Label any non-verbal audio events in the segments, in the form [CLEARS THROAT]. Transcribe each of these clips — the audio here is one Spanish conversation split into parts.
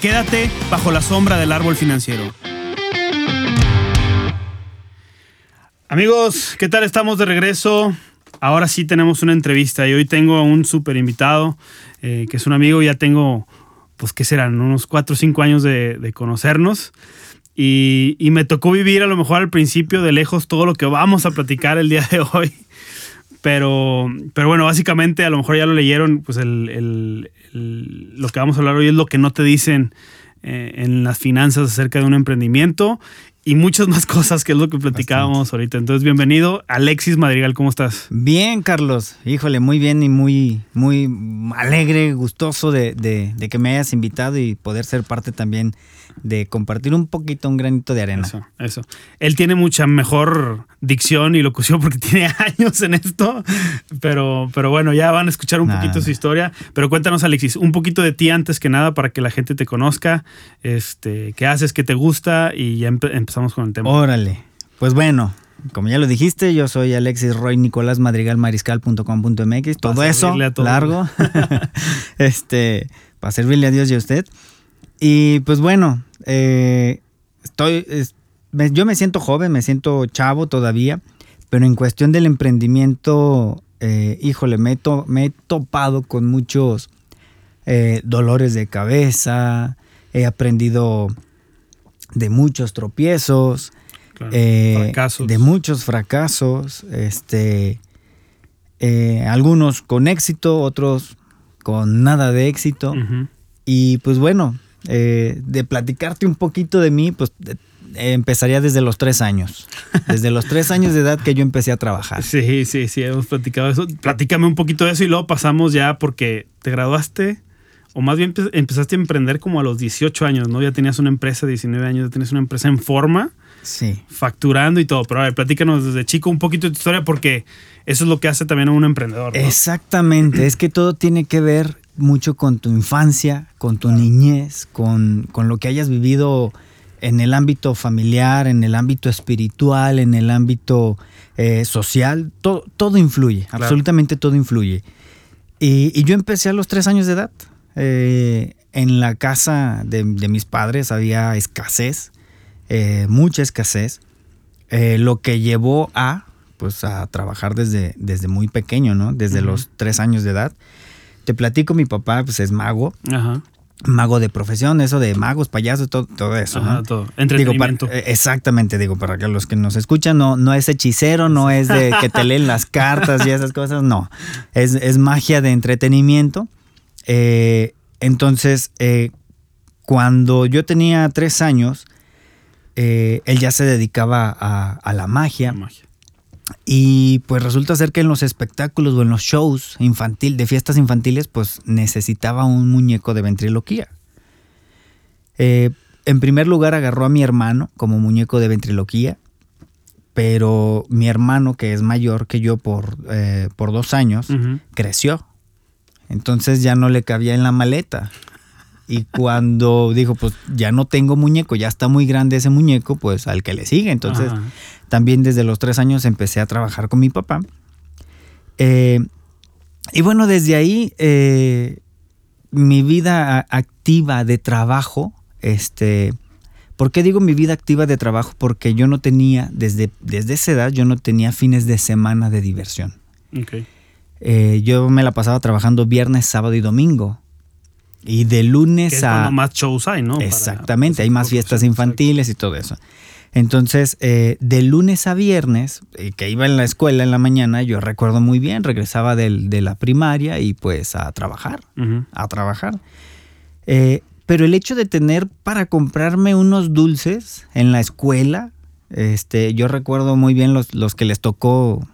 Quédate bajo la sombra del árbol financiero. Amigos, ¿qué tal? Estamos de regreso ahora sí tenemos una entrevista y hoy tengo a un súper invitado, eh, que es un amigo, ya tengo, pues, ¿qué serán? Unos 4 o 5 años de, conocernos. Y, me tocó vivir a lo mejor al principio de lejos todo lo que vamos a platicar el día de hoy. Pero, pero bueno, básicamente a lo mejor ya lo leyeron, pues el, lo que vamos a hablar hoy es lo que no te dicen eh, en las finanzas acerca de un emprendimiento y muchas más [LAUGHS] cosas que es lo que platicábamos ahorita. Entonces, bienvenido, Alexis Madrigal, ¿cómo estás? Bien, Carlos. Híjole, muy bien y muy, muy alegre, gustoso de, de que me hayas invitado y poder ser parte también de compartir un poquito, un granito de arena. Eso, eso. Él tiene mucha mejor dicción y locución porque [LAUGHS] tiene años en esto, pero, pero bueno, ya van a escuchar un poquito su historia. Pero cuéntanos, Alexis, un poquito de ti antes que nada para que la gente te conozca, este, qué haces, qué te gusta y ya empezamos con el tema. Órale, pues bueno. Como ya lo dijiste, yo soy Alexis Roy Nicolás Madrigal Mariscal.com.mx. Todo eso largo. [LAUGHS] este, para servirle a Dios y a usted. Y pues bueno, eh, estoy, yo me siento joven, me siento chavo todavía, pero en cuestión del emprendimiento, eh, híjole, me, he topado con muchos eh, dolores de cabeza, he aprendido de muchos tropiezos, de muchos fracasos, este, algunos con éxito, otros con nada de éxito. Y pues bueno, eh, de platicarte un poquito de mí, pues empezaría desde los tres años. Desde los tres años de edad que yo empecé a trabajar. Sí, sí, sí, hemos platicado eso. Platícame un poquito de eso y luego pasamos ya porque te graduaste o más bien empezaste a emprender como a los 18 años, ¿no? Ya tenías una empresa, 19 años, ya tenías una empresa en forma. Sí. Facturando y todo. Pero a ver, platícanos desde chico un poquito de tu historia porque eso es lo que hace también a un emprendedor. Exactamente. es que todo tiene que ver mucho con tu infancia, con tu niñez, con, lo que hayas vivido en el ámbito familiar, en el ámbito espiritual, en el ámbito eh, social. Todo, todo influye, absolutamente todo influye. Y, yo empecé a los tres años de edad. Eh, en la casa de, mis padres había escasez, eh, mucha escasez, lo que llevó a, pues, a trabajar desde, desde muy pequeño, ¿no? Desde los tres años de edad. Te platico, mi papá pues es mago. Ajá. Mago de profesión, eso de magos, payasos, todo, todo eso. Ajá, todo. Entretenimiento. Eh, exactamente, digo, para que los que nos escuchan, no, no es hechicero, no es de que te leen las [LAUGHS] cartas y esas cosas, no. Es, magia de entretenimiento. Eh, entonces, eh, cuando yo tenía tres años, él ya se dedicaba a, a la magia. magia. Y pues resulta ser que en los espectáculos o en los shows infantil, de fiestas infantiles, pues necesitaba un muñeco de ventriloquía. Eh, en primer lugar agarró a mi hermano como muñeco de ventriloquía, pero mi hermano, que es mayor que yo por, eh, por dos años, creció. Entonces ya no le cabía en la maleta. Y cuando dijo, pues ya no tengo muñeco, ya está muy grande ese muñeco, pues al que le sigue. Entonces también desde los tres años empecé a trabajar con mi papá. Eh, y bueno, desde ahí eh, mi vida activa de trabajo, este, ¿por qué digo mi vida activa de trabajo? Porque yo no tenía, desde, desde esa edad, yo no tenía fines de semana de diversión. Eh, yo me la pasaba trabajando viernes, sábado y domingo. Y de lunes a... más shows hay, ¿no? Exactamente, hay más fiestas infantiles y todo eso. Entonces, eh, de lunes a viernes, eh, que iba en la escuela en la mañana, yo recuerdo muy bien, regresaba de la primaria y pues a trabajar, a trabajar. Eh, pero el hecho de tener para comprarme unos dulces en la escuela, este, yo recuerdo muy bien los, los que les tocó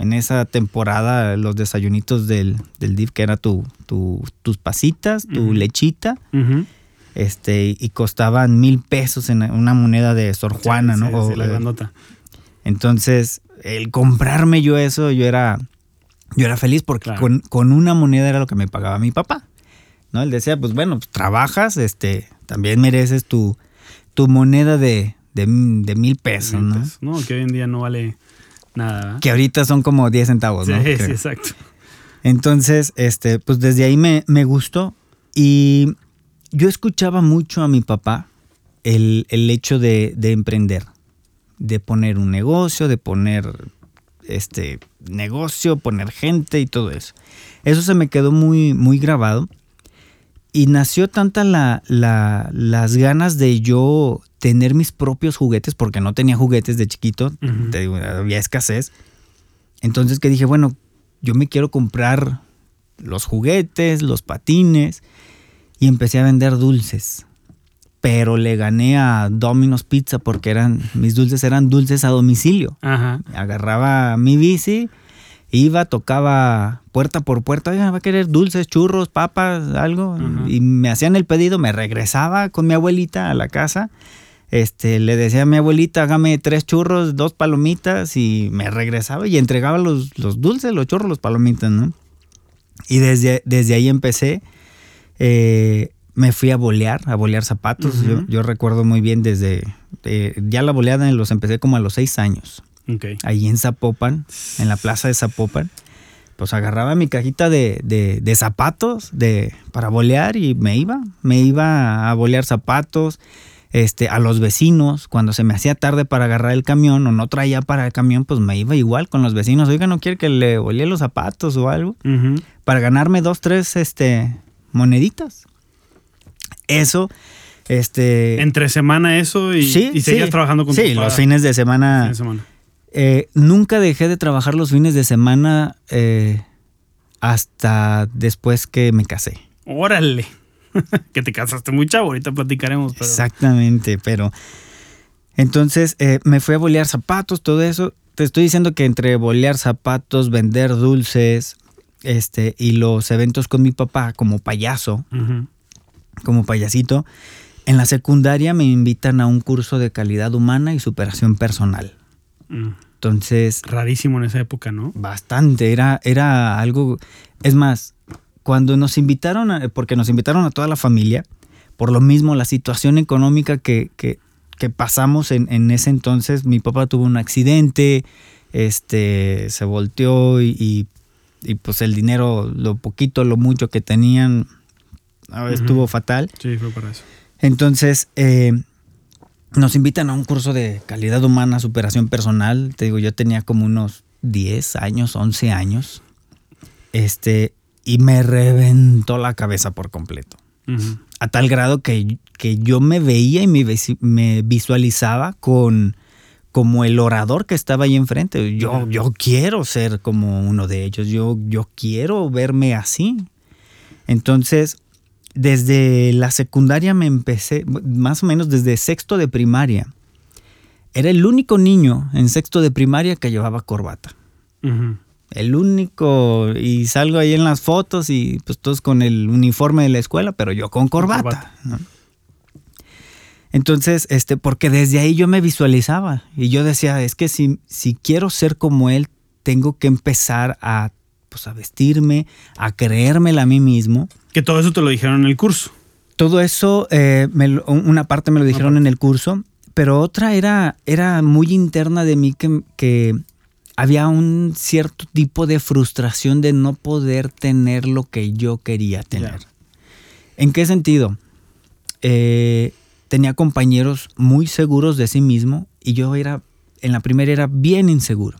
en esa temporada los desayunitos del, del DIF, que era tu, tus pasitas, tu lechita. este, y costaban mil pesos en una moneda de Sor Juana, Sí, ¿no? sí, O- sí, la grandota. entonces, el comprarme yo eso, yo era, yo era feliz porque Claro. con, con una moneda era lo que me pagaba mi papá. ¿no? Él decía, pues bueno, pues, trabajas, este, también mereces tu, tu moneda de, de, de mil pesos, ¿no? No, que hoy en día no vale nada. ¿verdad? Que ahorita son como 10 centavos, Sí, ¿no? sí, Creo. exacto. Entonces, este, pues desde ahí me, me gustó. Y yo escuchaba mucho a mi papá el, el hecho de, de emprender, de poner un negocio, de poner este negocio, poner gente y todo eso. Eso se me quedó muy, muy grabado. Y nació tanta la, la- las ganas de yo tener mis propios juguetes, porque no tenía juguetes de chiquito, te digo, había escasez. Entonces que dije, bueno, yo me quiero comprar los juguetes, los patines, y empecé a vender dulces. Pero le gané a Domino's Pizza porque eran, mis dulces eran dulces a domicilio. Ajá. Agarraba mi bici, iba, tocaba puerta por puerta, oiga, va a querer dulces, churros, papas, algo. Y me hacían el pedido, me regresaba con mi abuelita a la casa. Este, le decía a mi abuelita, hágame tres churros, dos palomitas, y me regresaba y entregaba los, los dulces, los churros, los palomitas, ¿no? Y desde, desde ahí empecé. eh, me fui a bolear, a bolear zapatos. Yo recuerdo muy bien desde. eh, ya la boleada los empecé como a los seis años Ok. ahí en Zapopan, en la plaza de Zapopan, pues agarraba mi cajita de, de- de zapatos de, para bolear y me iba, me iba a bolear zapatos, este, a los vecinos, cuando se me hacía tarde para agarrar el camión o no traía para el camión, pues me iba igual con los vecinos, oiga, no quiere que le bolee los zapatos o algo, para ganarme dos, tres, este, moneditas. Eso, este... Entre semana eso y, sí, y seguías sí. trabajando con Sí, los fines de semana fin de semana. Eh, nunca dejé de trabajar los fines de semana eh, hasta después que me casé. Órale. [LAUGHS] que te casaste muy chavo, ahorita platicaremos. Pero... Exactamente, pero entonces eh, me fui a bolear zapatos, todo eso. Te estoy diciendo que entre bolear zapatos, vender dulces, este, y los eventos con mi papá como payaso, como payasito, en la secundaria me invitan a un curso de calidad humana y superación personal. Mm. Entonces, Rarísimo en esa época, ¿no? Bastante, era, era algo. Es más, cuando nos invitaron, a- porque nos invitaron a toda la familia, por lo mismo, la situación económica que, que- que pasamos en, en ese entonces, mi papá tuvo un accidente, este, se volteó y, y- y, pues el dinero, lo poquito, lo mucho que tenían, estuvo fatal. Sí, fue para eso. Entonces, eh, nos invitan a un curso de calidad humana, superación personal. Te digo, yo tenía como unos 10 años, 11 años. Este, y me reventó la cabeza por completo. A tal grado que, que yo me veía y me, me visualizaba con como el orador que estaba ahí enfrente. Yo, yo quiero ser como uno de ellos. Yo, yo quiero verme así. Entonces, desde la secundaria me empecé, más o menos desde sexto de primaria. Era el único niño en sexto de primaria que llevaba corbata. El único, y salgo ahí en las fotos y pues todos con el uniforme de la escuela, pero yo con corbata. corbata. ¿no? Entonces, este, porque desde ahí yo me visualizaba y yo decía, es que si, si quiero ser como él, tengo que empezar a, pues, a vestirme, a creérmela a mí mismo. Que todo eso te lo dijeron en el curso. Todo eso, eh, me una parte me lo dijeron en el curso, pero otra era, era muy interna de mí que, que había un cierto tipo de frustración de no poder tener lo que yo quería tener. ¿En qué sentido? Eh, tenía compañeros muy seguros de sí mismo y yo era, en la primera era bien inseguro.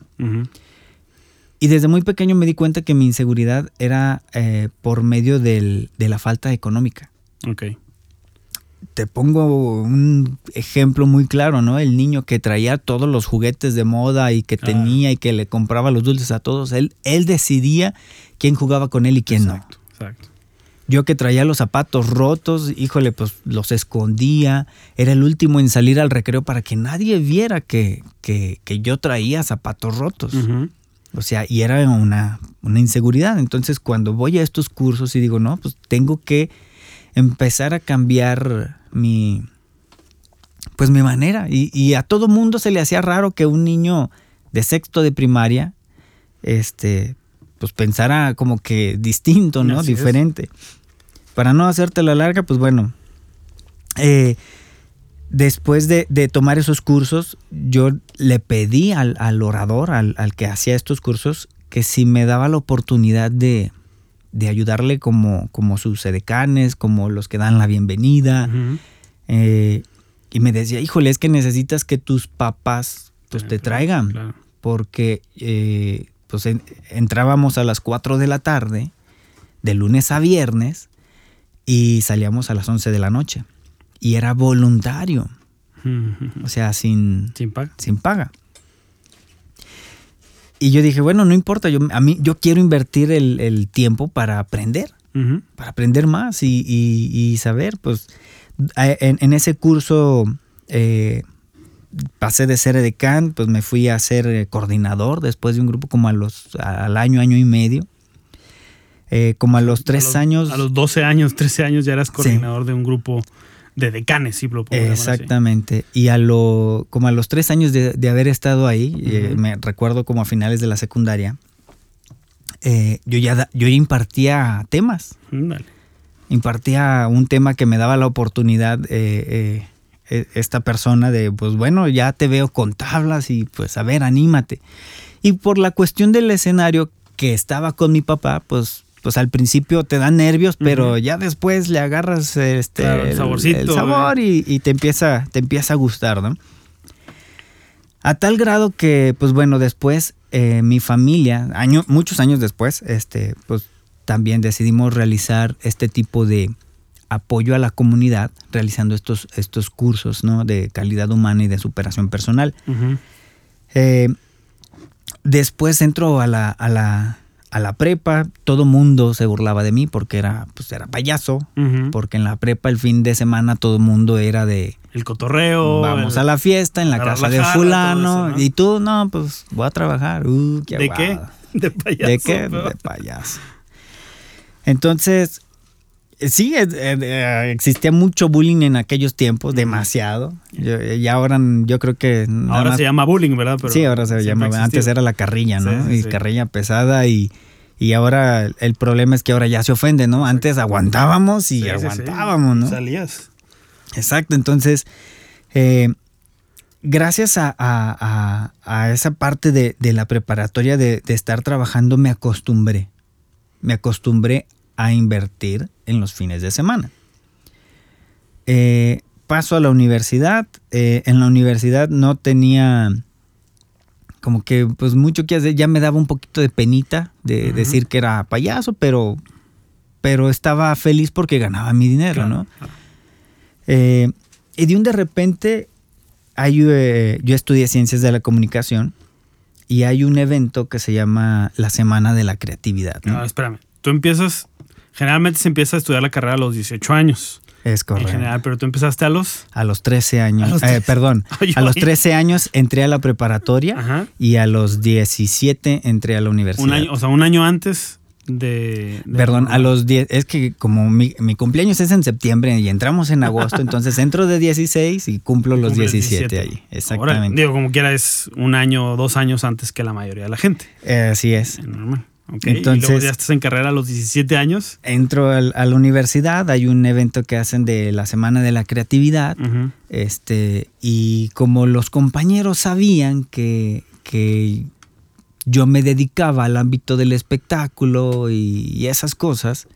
Y desde muy pequeño me di cuenta que mi inseguridad era eh, por medio del- de la falta económica. Ok. te pongo un ejemplo muy claro, ¿no? El niño que traía todos los juguetes de moda y que Ah. tenía y que le compraba los dulces a todos, él, él decidía quién jugaba con él y quién exacto, Exacto. no. Yo que traía los zapatos rotos, híjole, pues los escondía, era el último en salir al recreo para que nadie viera que, que- que yo traía zapatos rotos. O sea, y era una, una inseguridad. Entonces, cuando voy a estos cursos y digo, no, pues tengo que empezar a cambiar mi, pues mi manera. Y, a todo mundo se le hacía raro que un niño de sexto de primaria, este, pues pensara como que distinto, ¿no? Diferente. Para no hacerte la larga, pues bueno, eh, después de, tomar esos cursos, yo le pedí al, orador, al, que hacía estos cursos, que si me daba la oportunidad de, ayudarle como, como sus edecanes, como los que dan la bienvenida. Eh, y me decía, híjole, es que necesitas que tus papás pues, te traigan. Porque eh, pues entrábamos a las 4 de la tarde, de lunes a viernes, y salíamos a las 11 de la noche y era voluntario. O sea, sin, sin paga. Sin paga. Y yo dije, bueno, no importa, yo, a mí, yo quiero invertir el, tiempo para aprender, para aprender más y, saber, pues, en, ese curso eh, pasé de ser edecán, pues me fui a ser eh, coordinador después de un grupo como a los, al año, año y medio. Eh, como a los tres años. A los 12 años, 13 años ya eras coordinador de un grupo de decanes, sí, lo puedo Exactamente. Y a lo, como a los tres años de, haber estado ahí, eh, me recuerdo como a finales de la secundaria, eh, yo, ya yo impartía temas. Impartía un tema que me daba la oportunidad eh, e, esta persona de, pues bueno, ya te veo con tablas y pues a ver, anímate. Y por la cuestión del escenario que estaba con mi papá, pues pues al principio te dan nervios, pero ya después le agarras este el, saborcito, sabor y, te empieza, te empieza a gustar, ¿no? A tal grado que, pues bueno, después eh, mi familia, muchos años después, este, pues también decidimos realizar este tipo de apoyo a la comunidad, realizando estos, estos cursos ¿no? de calidad humana y de superación personal. Eh, después entro a la, a la a la prepa, todo mundo se burlaba de mí porque era, pues era payaso, porque en la prepa el fin de semana todo mundo era de... El cotorreo. Vamos a la fiesta en la casa de fulano. Y tú, no, pues voy a trabajar. Uh, qué ¿De qué? [LAUGHS] De payaso. ¿De qué? De payaso. Entonces, sí, eh, eh, existía mucho bullying en aquellos tiempos, demasiado. y ahora yo creo que... Ahora se llama bullying, ¿verdad? sí, ahora se llama... Antes era la carrilla, ¿no? y carrilla pesada y, y ahora el problema es que ahora ya se ofende, ¿no? Antes aguantábamos y aguantábamos, ¿no? Salías. Exacto, entonces... gracias a, esa parte de, la preparatoria de, de estar trabajando me acostumbré. Me acostumbré a invertir en los fines de semana. Eh, paso a la universidad. Eh, en la universidad no tenía como que pues mucho que hacer. Ya me daba un poquito de penita de decir que era payaso, pero, pero estaba feliz porque ganaba mi dinero, ¿no? Eh, y de un de repente hay, yo estudié ciencias de la comunicación y hay un evento que se llama la Semana de la Creatividad. ¿no? espérame. Tú empiezas Generalmente se empieza a estudiar la carrera a los 18 años. Es correcto. En general, pero tú empezaste a los... A los 13 años. Eh, perdón. a los 13 [LAUGHS] años entré a la preparatoria y a los 17 entré a la universidad. Un año, o sea, un año antes de... perdón, a los 10... Es que como mi, cumpleaños es en septiembre y entramos en agosto, [LAUGHS] entonces entro de 16 y cumplo los 17, ahí. Exactamente. digo, como quiera es un año o dos años antes que la mayoría de la gente. Eh, así es. Normal. Entonces, ¿Y luego ya estás en carrera a los 17 años. Entro a la universidad, hay un evento que hacen de la Semana de la Creatividad. este, y como los compañeros sabían que, yo me dedicaba al ámbito del espectáculo y, esas cosas,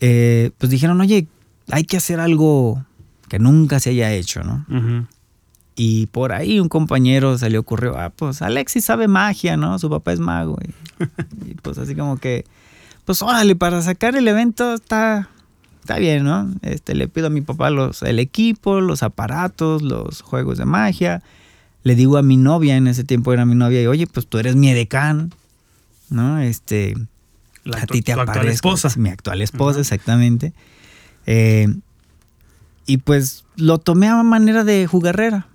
eh, pues dijeron, oye, hay que hacer algo que nunca se haya hecho, ¿no? Y por ahí un compañero se le ocurrió, ah, pues Alexis sabe magia, ¿no? Su papá es mago. Y, pues así como que, pues órale, para sacar el evento está, está bien, ¿no? Este, le pido a mi papá los, el equipo, los aparatos, los juegos de magia. Le digo a mi novia, en ese tiempo era mi novia, y oye, pues tú eres mi edecán, ¿no? Este, a ti te aparezco. Actual esposa. Mi actual esposa, exactamente. Eh, y pues lo tomé a manera de jugarrera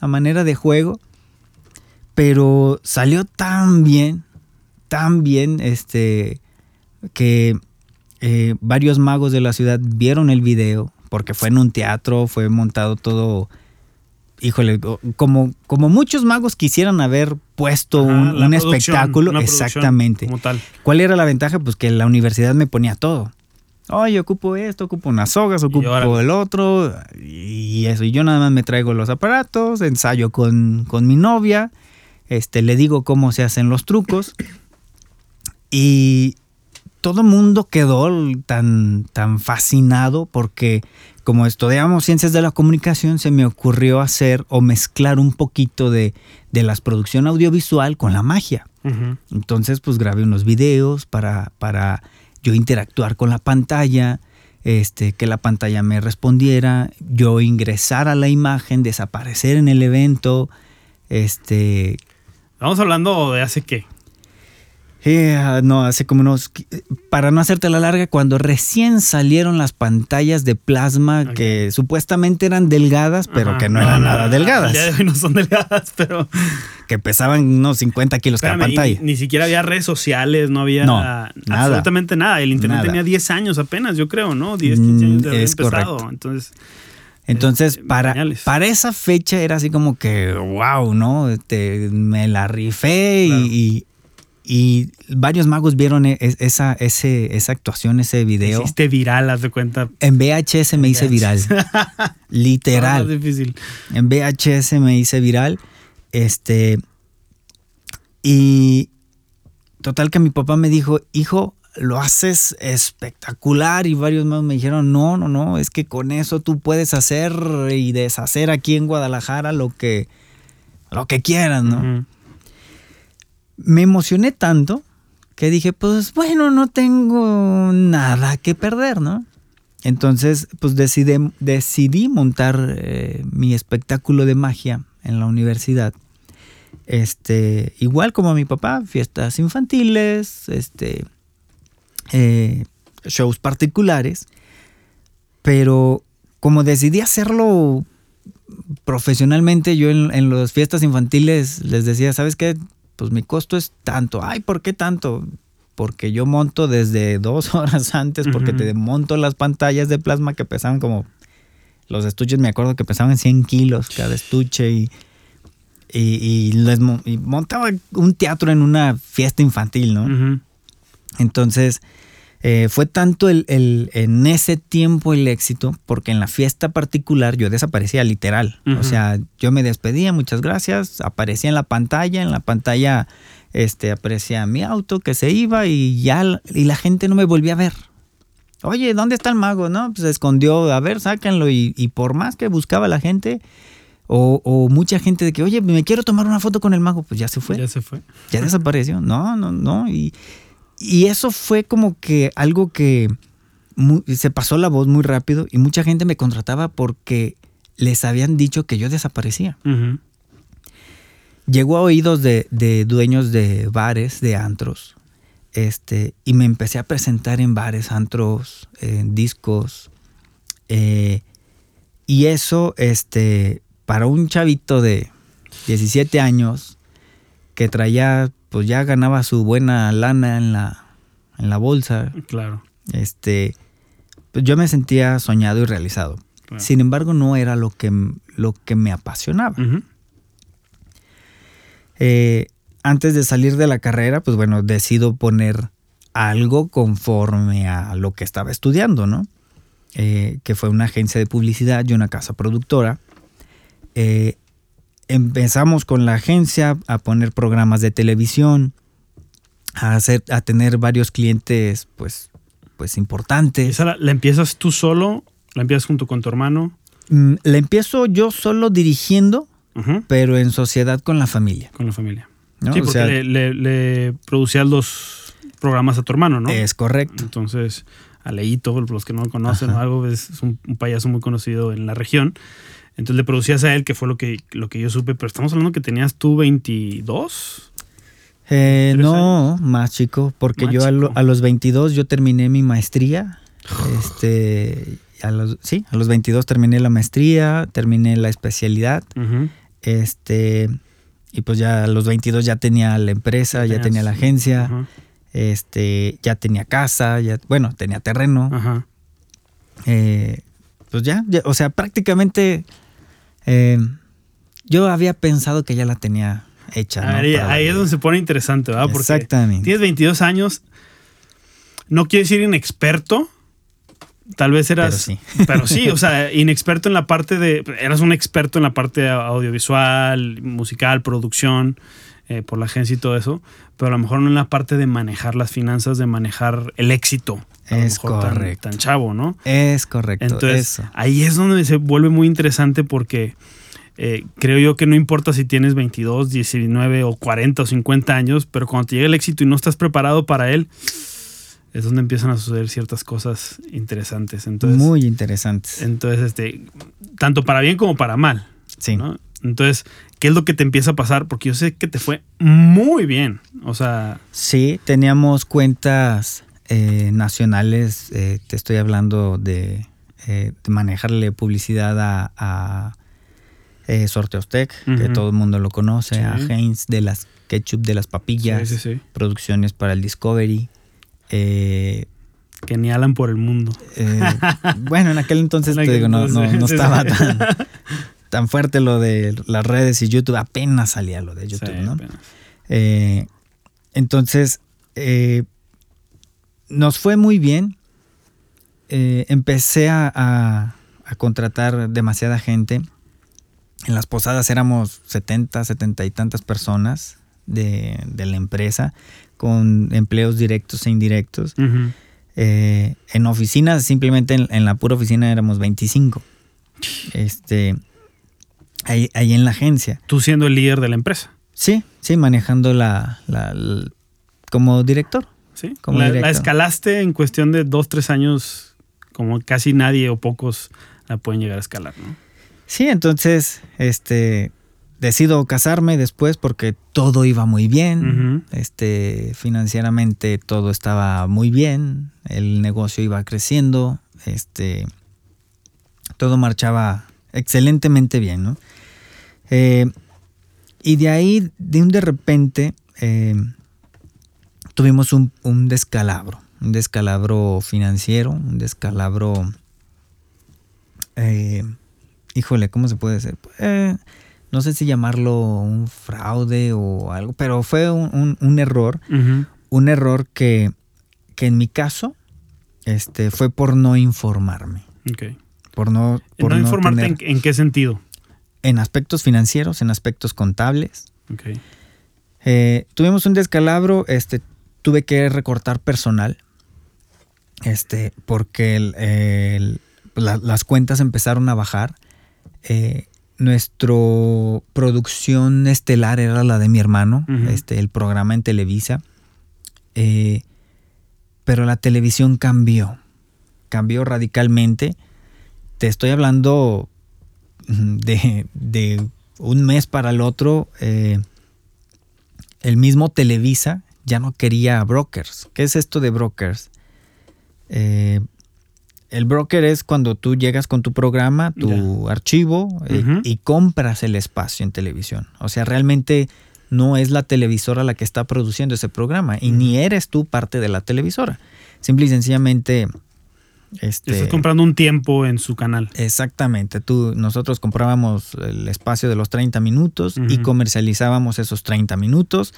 a manera de juego, pero salió tan bien, tan bien, este, que eh, varios magos de la ciudad vieron el video, porque fue en un teatro, fue montado todo, híjole, como, como muchos magos quisieran haber puesto un, espectáculo, exactamente. ¿Cuál era la ventaja? Pues que la universidad me ponía todo. Oye, ocupo esto, ocupo unas sogas, ocupo el otro, y eso. Y yo nada más me traigo los aparatos, ensayo con, con mi novia, este, le digo cómo se hacen los trucos. Y todo el mundo quedó tan, tan fascinado porque como estudiamos ciencias de la comunicación, se me ocurrió hacer o mezclar un poquito de, de la producción audiovisual con la magia. Entonces, pues grabé unos videos para, para yo interactuar con la pantalla, este, que la pantalla me respondiera, yo ingresar a la imagen, desaparecer en el evento. Este. Estamos hablando de hace qué? Eh, no, hace como unos. Para no hacerte la larga, cuando recién salieron las pantallas de plasma que supuestamente eran delgadas, pero que no, eran nada delgadas. Ya de hoy no son delgadas, pero. Que pesaban unos 50 kilos cada pantalla. Ni, siquiera había redes sociales, no había nada. absolutamente nada. El internet tenía 10 años apenas, yo creo, ¿no? 10, 15 años de haber es empezado. Correcto. Entonces. Entonces, eh, para, para esa fecha era así como que, wow, ¿no? me la rifé y, y varios magos vieron e, esa, ese, esa actuación, ese video. Hiciste viral, haz de cuenta. En VHS [LAUGHS] me hice viral. Literal. difícil. En VHS me hice viral. Este. Y. Total que mi papá me dijo, hijo, lo haces espectacular. Y varios más me dijeron, no, no, no, es que con eso tú puedes hacer y deshacer aquí en Guadalajara lo que, lo que quieras, ¿no? me emocioné tanto que dije, pues bueno, no tengo nada que perder, ¿no? Entonces, pues decidí, decidí montar eh, mi espectáculo de magia en la universidad. Este, igual como mi papá, fiestas infantiles, este, eh, shows particulares, pero como decidí hacerlo profesionalmente, yo en, en las fiestas infantiles les decía, ¿sabes qué? pues mi costo es tanto. Ay, ¿por qué tanto? Porque yo monto desde dos [LAUGHS] horas antes, porque te monto las pantallas de plasma que pesaban como... Los estuches me acuerdo que pesaban 100 kilos cada estuche y, y, les, montaba un teatro en una fiesta infantil, ¿no? Entonces, eh, fue tanto el, en ese tiempo el éxito, porque en la fiesta particular yo desaparecía literal. O sea, yo me despedía, muchas gracias, aparecía en la pantalla, en la pantalla este, aparecía mi auto que se iba y ya y la gente no me volvía a ver. Oye, ¿dónde está el mago? No, pues se escondió, a ver, sáquenlo. Y, y por más que buscaba la gente, o, o, mucha gente de que, oye, me quiero tomar una foto con el mago, pues ya se fue. Ya se fue. Ya desapareció. No, no, no. Y, y eso fue como que algo que se pasó la voz muy rápido y mucha gente me contrataba porque les habían dicho que yo desaparecía. Llegó a oídos de, dueños de bares, de antros, este, y me empecé a presentar en bares, antros, en discos. Eh, y eso, este, para un chavito de 17 años que traía pues ya ganaba su buena lana en la, en la bolsa. Claro. Este, pues yo me sentía soñado y realizado. Sin embargo, no era lo que, lo que me apasionaba. Eh, antes de salir de la carrera, pues bueno, decido poner algo conforme a lo que estaba estudiando, ¿no? Eh, que fue una agencia de publicidad y una casa productora. Eh, empezamos con la agencia a poner programas de televisión, a, hacer, a tener varios clientes pues, pues importantes. ¿Esa la, empiezas tú solo? ¿La empiezas junto con tu hermano? Mm, la empiezo yo solo dirigiendo, pero en sociedad con la familia. Con la familia. Sí, porque le, producías los programas a tu hermano, ¿no? Es correcto. Entonces, Aleito, los que no lo conocen o algo, es un, un, payaso muy conocido en la región. Entonces le producías a él, que fue lo que, lo que yo supe, pero estamos hablando que tenías tú 22. Eh, no, más chico, porque yo A, los 22 yo terminé mi maestría. [SIGHS] este, a los, sí, a los 22 terminé la maestría, terminé la especialidad. Este, y pues ya a los 22 ya tenía la empresa, ya tenía la agencia. Este, ya tenía casa, ya, bueno, tenía terreno. Eh, pues ya, ya, o sea, prácticamente eh, yo había pensado que ya la tenía hecha. ¿no? Ahí, Para ahí la es donde se pone interesante, ¿verdad? Porque Exactamente. tienes 22 años, no quiero decir inexperto, tal vez eras... Pero [LAUGHS] Pero sí, o sea, inexperto en la parte de... Eras un experto en la parte audiovisual, musical, producción, eh, por la agencia y todo eso, pero a lo mejor no en la parte de manejar las finanzas, de manejar el éxito. a lo Es tan- correcto. Tan, chavo, ¿no? Es correcto. Entonces, eso. ahí es donde se vuelve muy interesante porque eh, creo yo que no importa si tienes 22, 19 o 40 o 50 años, pero cuando te llega el éxito y no estás preparado para él, es donde empiezan a suceder ciertas cosas interesantes. Entonces, Muy interesantes. entonces este, tanto para bien como para mal. Sí. ¿no? Entonces, ¿qué es lo que te empieza a pasar? Porque yo sé que te fue muy bien. O sea, Sí, teníamos cuentas eh, nacionales. eh, te estoy hablando de, eh, de manejarle publicidad a, a eh, Sorteos Tech, que todo el mundo lo conoce, Sí. a Heinz de las ketchup de las papillas, sí, sí, sí. producciones para el Discovery. Eh, que ni Alan por el mundo. eh, [LAUGHS] bueno, en aquel entonces En te digo, no, no, estaba tan, [LAUGHS] tan fuerte lo de las redes y YouTube, apenas salía lo de YouTube, Sí, ¿no? Eh, entonces, eh, nos fue muy bien. Empecé a, a- a contratar demasiada gente. En las posadas éramos 70, 70 y tantas personas de, de la empresa, con empleos directos e indirectos. Eh, en oficinas, simplemente en, en la pura oficina éramos 25. Este, ahí, ahí en la agencia. Tú siendo el líder de la empresa. Sí, sí, manejando la, la- la- como director. ¿sí? Como la, la directo. escalaste en cuestión de dos, tres años, como casi nadie o pocos la pueden llegar a escalar, ¿no? Sí, entonces, este, decido casarme después porque todo iba muy bien. Este, financieramente todo estaba muy bien. El negocio iba creciendo. Este, todo marchaba excelentemente bien, ¿no? Eh, y de ahí, de un de repente, eh, tuvimos un, un descalabro, un descalabro financiero, un descalabro, eh, híjole, ¿cómo se puede decir? No sé si llamarlo un fraude o algo, pero fue un, un- un error, un error que, que en mi caso este, fue por no informarme, por no, por no informarte tener- en, en qué sentido. en aspectos financieros, en aspectos contables. Eh, tuvimos un descalabro, este, tuve que recortar personal, este, porque el- el- la- las cuentas empezaron a bajar. Eh, nuestro producción estelar era la de mi hermano, este, el programa en Televisa, Eh, pero la televisión cambió, cambió radicalmente. Te estoy hablando de, de un mes para el otro. eh, el mismo Televisa ya no quería brokers. ¿Qué es esto de brokers? Eh, el broker es cuando tú llegas con tu programa, tu archivo eh, y compras el espacio en televisión. O sea, realmente no es la televisora la que está produciendo ese programa y ni eres tú parte de la televisora. Simple y sencillamente... Este, Estás comprando un tiempo en su canal. Exactamente, tú, nosotros comprábamos el espacio de los 30 minutos y comercializábamos esos 30 minutos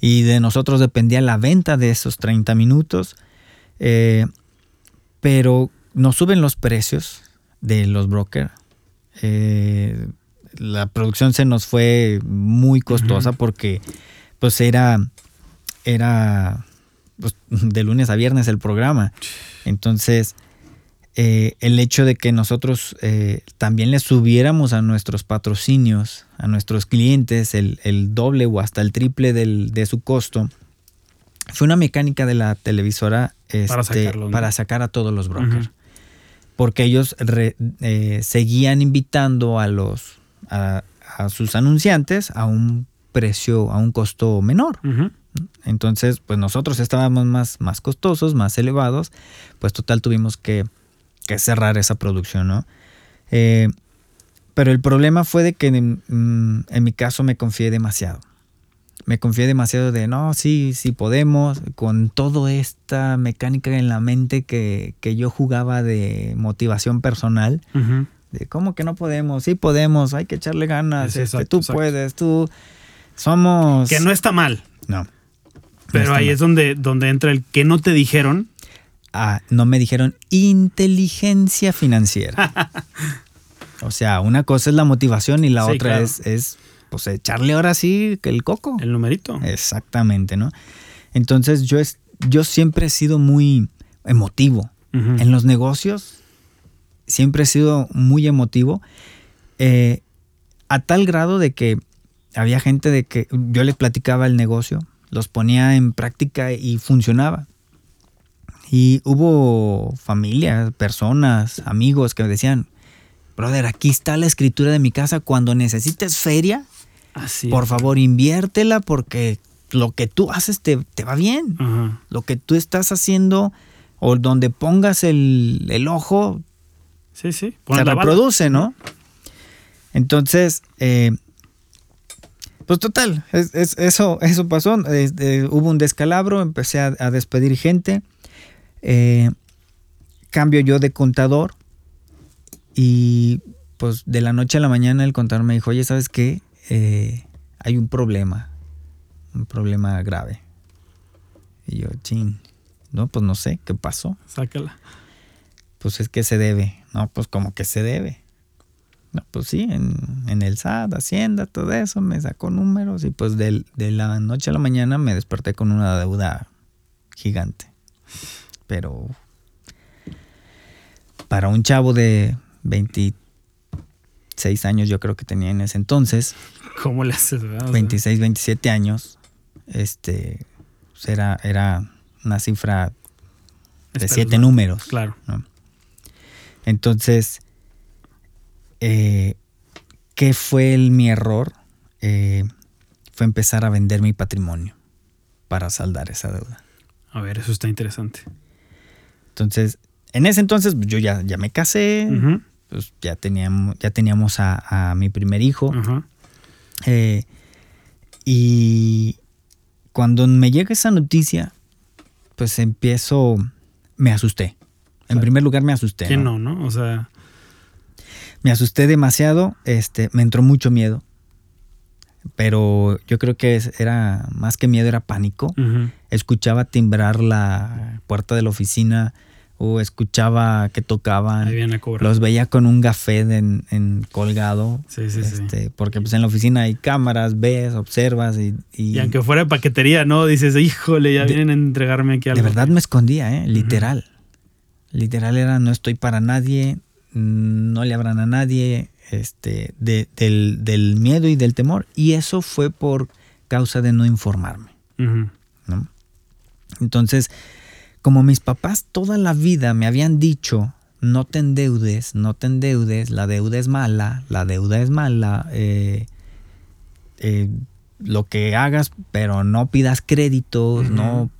y de nosotros dependía la venta de esos 30 minutos, eh, pero nos suben los precios de los brokers. Eh, la producción se nos fue muy costosa porque pues era, era pues, [LAUGHS] de lunes a viernes el programa. Entonces, eh, el hecho de que nosotros eh, también le subiéramos a nuestros patrocinios, a nuestros clientes, el, el doble o hasta el triple del- de su costo, fue una mecánica de la televisora este, Para sacarlos, ¿no? para sacar a todos los brokers. Porque ellos re- eh, seguían invitando a los a, a sus anunciantes a un precio, a un costo menor. Entonces, pues nosotros estábamos más, más costosos, más elevados, pues total tuvimos que, que cerrar esa producción, ¿no? Eh, pero el problema fue de que mm, en mi caso me confié demasiado. Me confié demasiado de, no, sí, sí podemos, con toda esta mecánica en la mente que, que yo jugaba de motivación personal, de cómo que no podemos, sí podemos, hay que echarle ganas, Es este, exacto, tú exacto. puedes, tú somos... Que no está mal, No. pero ahí mal. es donde, donde entra el que no te dijeron. Ah, no me dijeron inteligencia financiera. [LAUGHS] o sea, una cosa es la motivación y la Sí, otra claro. es, es, pues echarle ahora sí que el coco. El numerito. Exactamente, ¿no? Entonces yo, es, yo siempre he sido muy emotivo. Ujú. En los negocios siempre he sido muy emotivo. eh, a tal grado de que había gente de que yo les platicaba el negocio, los ponía en práctica y funcionaba. Y hubo familias, personas, amigos que me decían, brother, aquí está la escritura de mi casa, cuando necesites feria, Así. por favor inviértela porque lo que tú haces te, te va bien. Ajá. Lo que tú estás haciendo o donde pongas el, el ojo Sí, sí. se bala. reproduce, ¿no? Entonces, eh, pues total, es- es- eso, eso pasó. eh, eh, hubo un descalabro, empecé a, a despedir gente. eh, cambio yo de contador y pues de la noche a la mañana el contador me dijo, oye, ¿sabes qué? Eh, hay un problema, un problema grave. Y yo, chin, no, pues no sé, ¿qué pasó? Sácala. Pues es que se debe. No, pues como que se debe. No, pues sí, en, en el SAT, Hacienda, todo eso, me sacó números y pues de la noche a la mañana me desperté con una deuda gigante. Pero para un chavo de 26 años, yo creo que tenía en ese entonces, ¿Cómo le haces? verdad? O sea, 26, 27 años, este, pues era, era una cifra de siete números. Claro. ¿no? Entonces, eh, ¿qué fue el- mi error? Eh, fue empezar a vender mi patrimonio para saldar esa deuda. A ver, eso está interesante. Entonces, en ese entonces pues, yo ya, ya me casé. Pues ya teníamos, ya teníamos a, a mi primer hijo. Eh, y cuando me llega esa noticia, pues empiezo, me asusté. En Claro. primer lugar me asusté. ¿Quién ¿no? no, no? O sea, Me asusté demasiado, este, me entró mucho miedo. Pero yo creo que era más que miedo, era pánico. Escuchaba timbrar la puerta de la oficina o escuchaba que ahí tocaban. Los veía con un gafé en, en colgado. Sí, sí, sí. este, Porque pues en la oficina hay cámaras, ves, observas y, y Y aunque fuera de paquetería, ¿no? Dices, híjole, ya De- vienen a entregarme aquí algo. de verdad me escondía, ¿eh? literal. Literal era no estoy para nadie, no le abran a nadie, este, de- del, del miedo y del temor. Y eso fue por causa de no informarme. Entonces, como mis papás toda la vida me habían dicho, no te endeudes, no te endeudes, la deuda es mala, la deuda es mala, eh, eh, lo que hagas, pero no pidas créditos, no,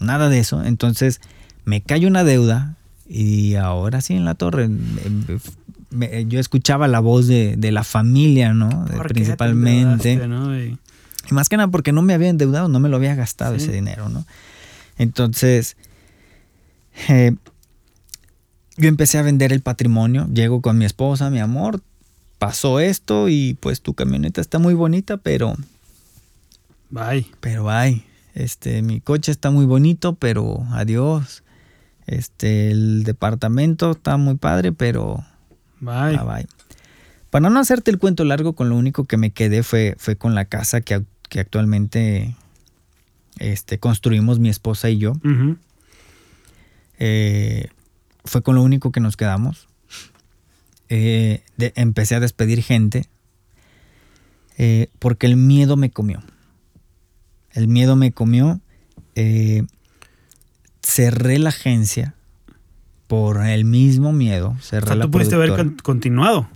nada de eso. Entonces, me cae una deuda y ahora sí en la torre. me- yo escuchaba la voz de, de la familia, ¿no? De- ¿Por qué te principalmente. no? Y- Y más que nada porque no me había endeudado, no me lo había gastado Sí. ese dinero, ¿no? Entonces, eh, yo empecé a vender el patrimonio, llego con mi esposa, mi amor, pasó esto y pues tu camioneta está muy bonita, pero, Bye. pero ay, este, mi coche está muy bonito, pero adiós. Este, el departamento está muy padre, pero Bye. Bye, bye. Para no hacerte el cuento largo, con lo único que me quedé fue, fue con la casa que, que actualmente este, construimos mi esposa y yo. Eh, fue con lo único que nos quedamos. Eh, de- empecé a despedir gente eh, porque el miedo me comió. El miedo me comió. cerré la agencia por el mismo miedo. O Cerré sea, la tú pudiste haber productora. continuado.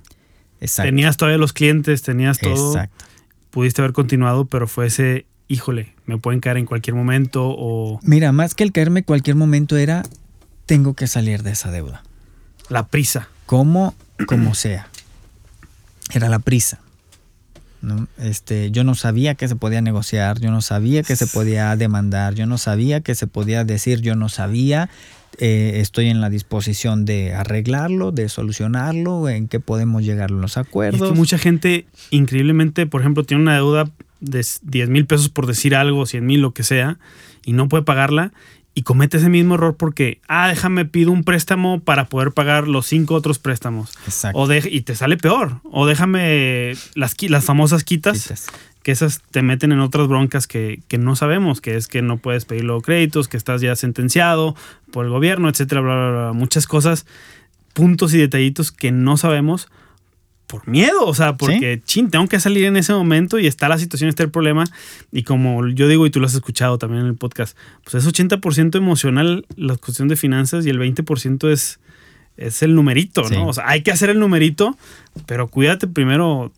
Exacto. Tenías todavía los clientes, tenías todo. Exacto. Pudiste haber continuado, pero fue ese, híjole, me pueden caer en cualquier momento o Mira, más que el caerme cualquier momento era, tengo que salir de esa deuda. la prisa. Como, como sea. Era la prisa. ¿no? Este, yo no sabía que se podía negociar, yo no sabía que se podía demandar, yo no sabía que se podía decir, yo no sabía, eh, estoy en la disposición de arreglarlo, de solucionarlo, en qué podemos llegar a los acuerdos. es que mucha gente, increíblemente, por ejemplo, tiene una deuda de 10 mil pesos por decir algo, 100 mil, lo que sea, y no puede pagarla. Y comete ese mismo error porque, ah, déjame, pido un préstamo para poder pagar los cinco otros préstamos. Exacto. O de- y te sale peor. O déjame las, las famosas quitas, Quitas. que esas te meten en otras broncas que, que no sabemos, que es que no puedes pedir luego créditos, que estás ya sentenciado por el gobierno, etcétera, bla, bla, bla. Muchas cosas, puntos y detallitos que no sabemos por miedo, o sea, porque, chin, tengo que salir en ese momento y está la situación, está el problema. Y como yo digo, y tú lo has escuchado también en el podcast, pues es 80% emocional la cuestión de finanzas y el 20% es, es el numerito, Sí. ¿no? O sea, hay que hacer el numerito, pero cuídate primero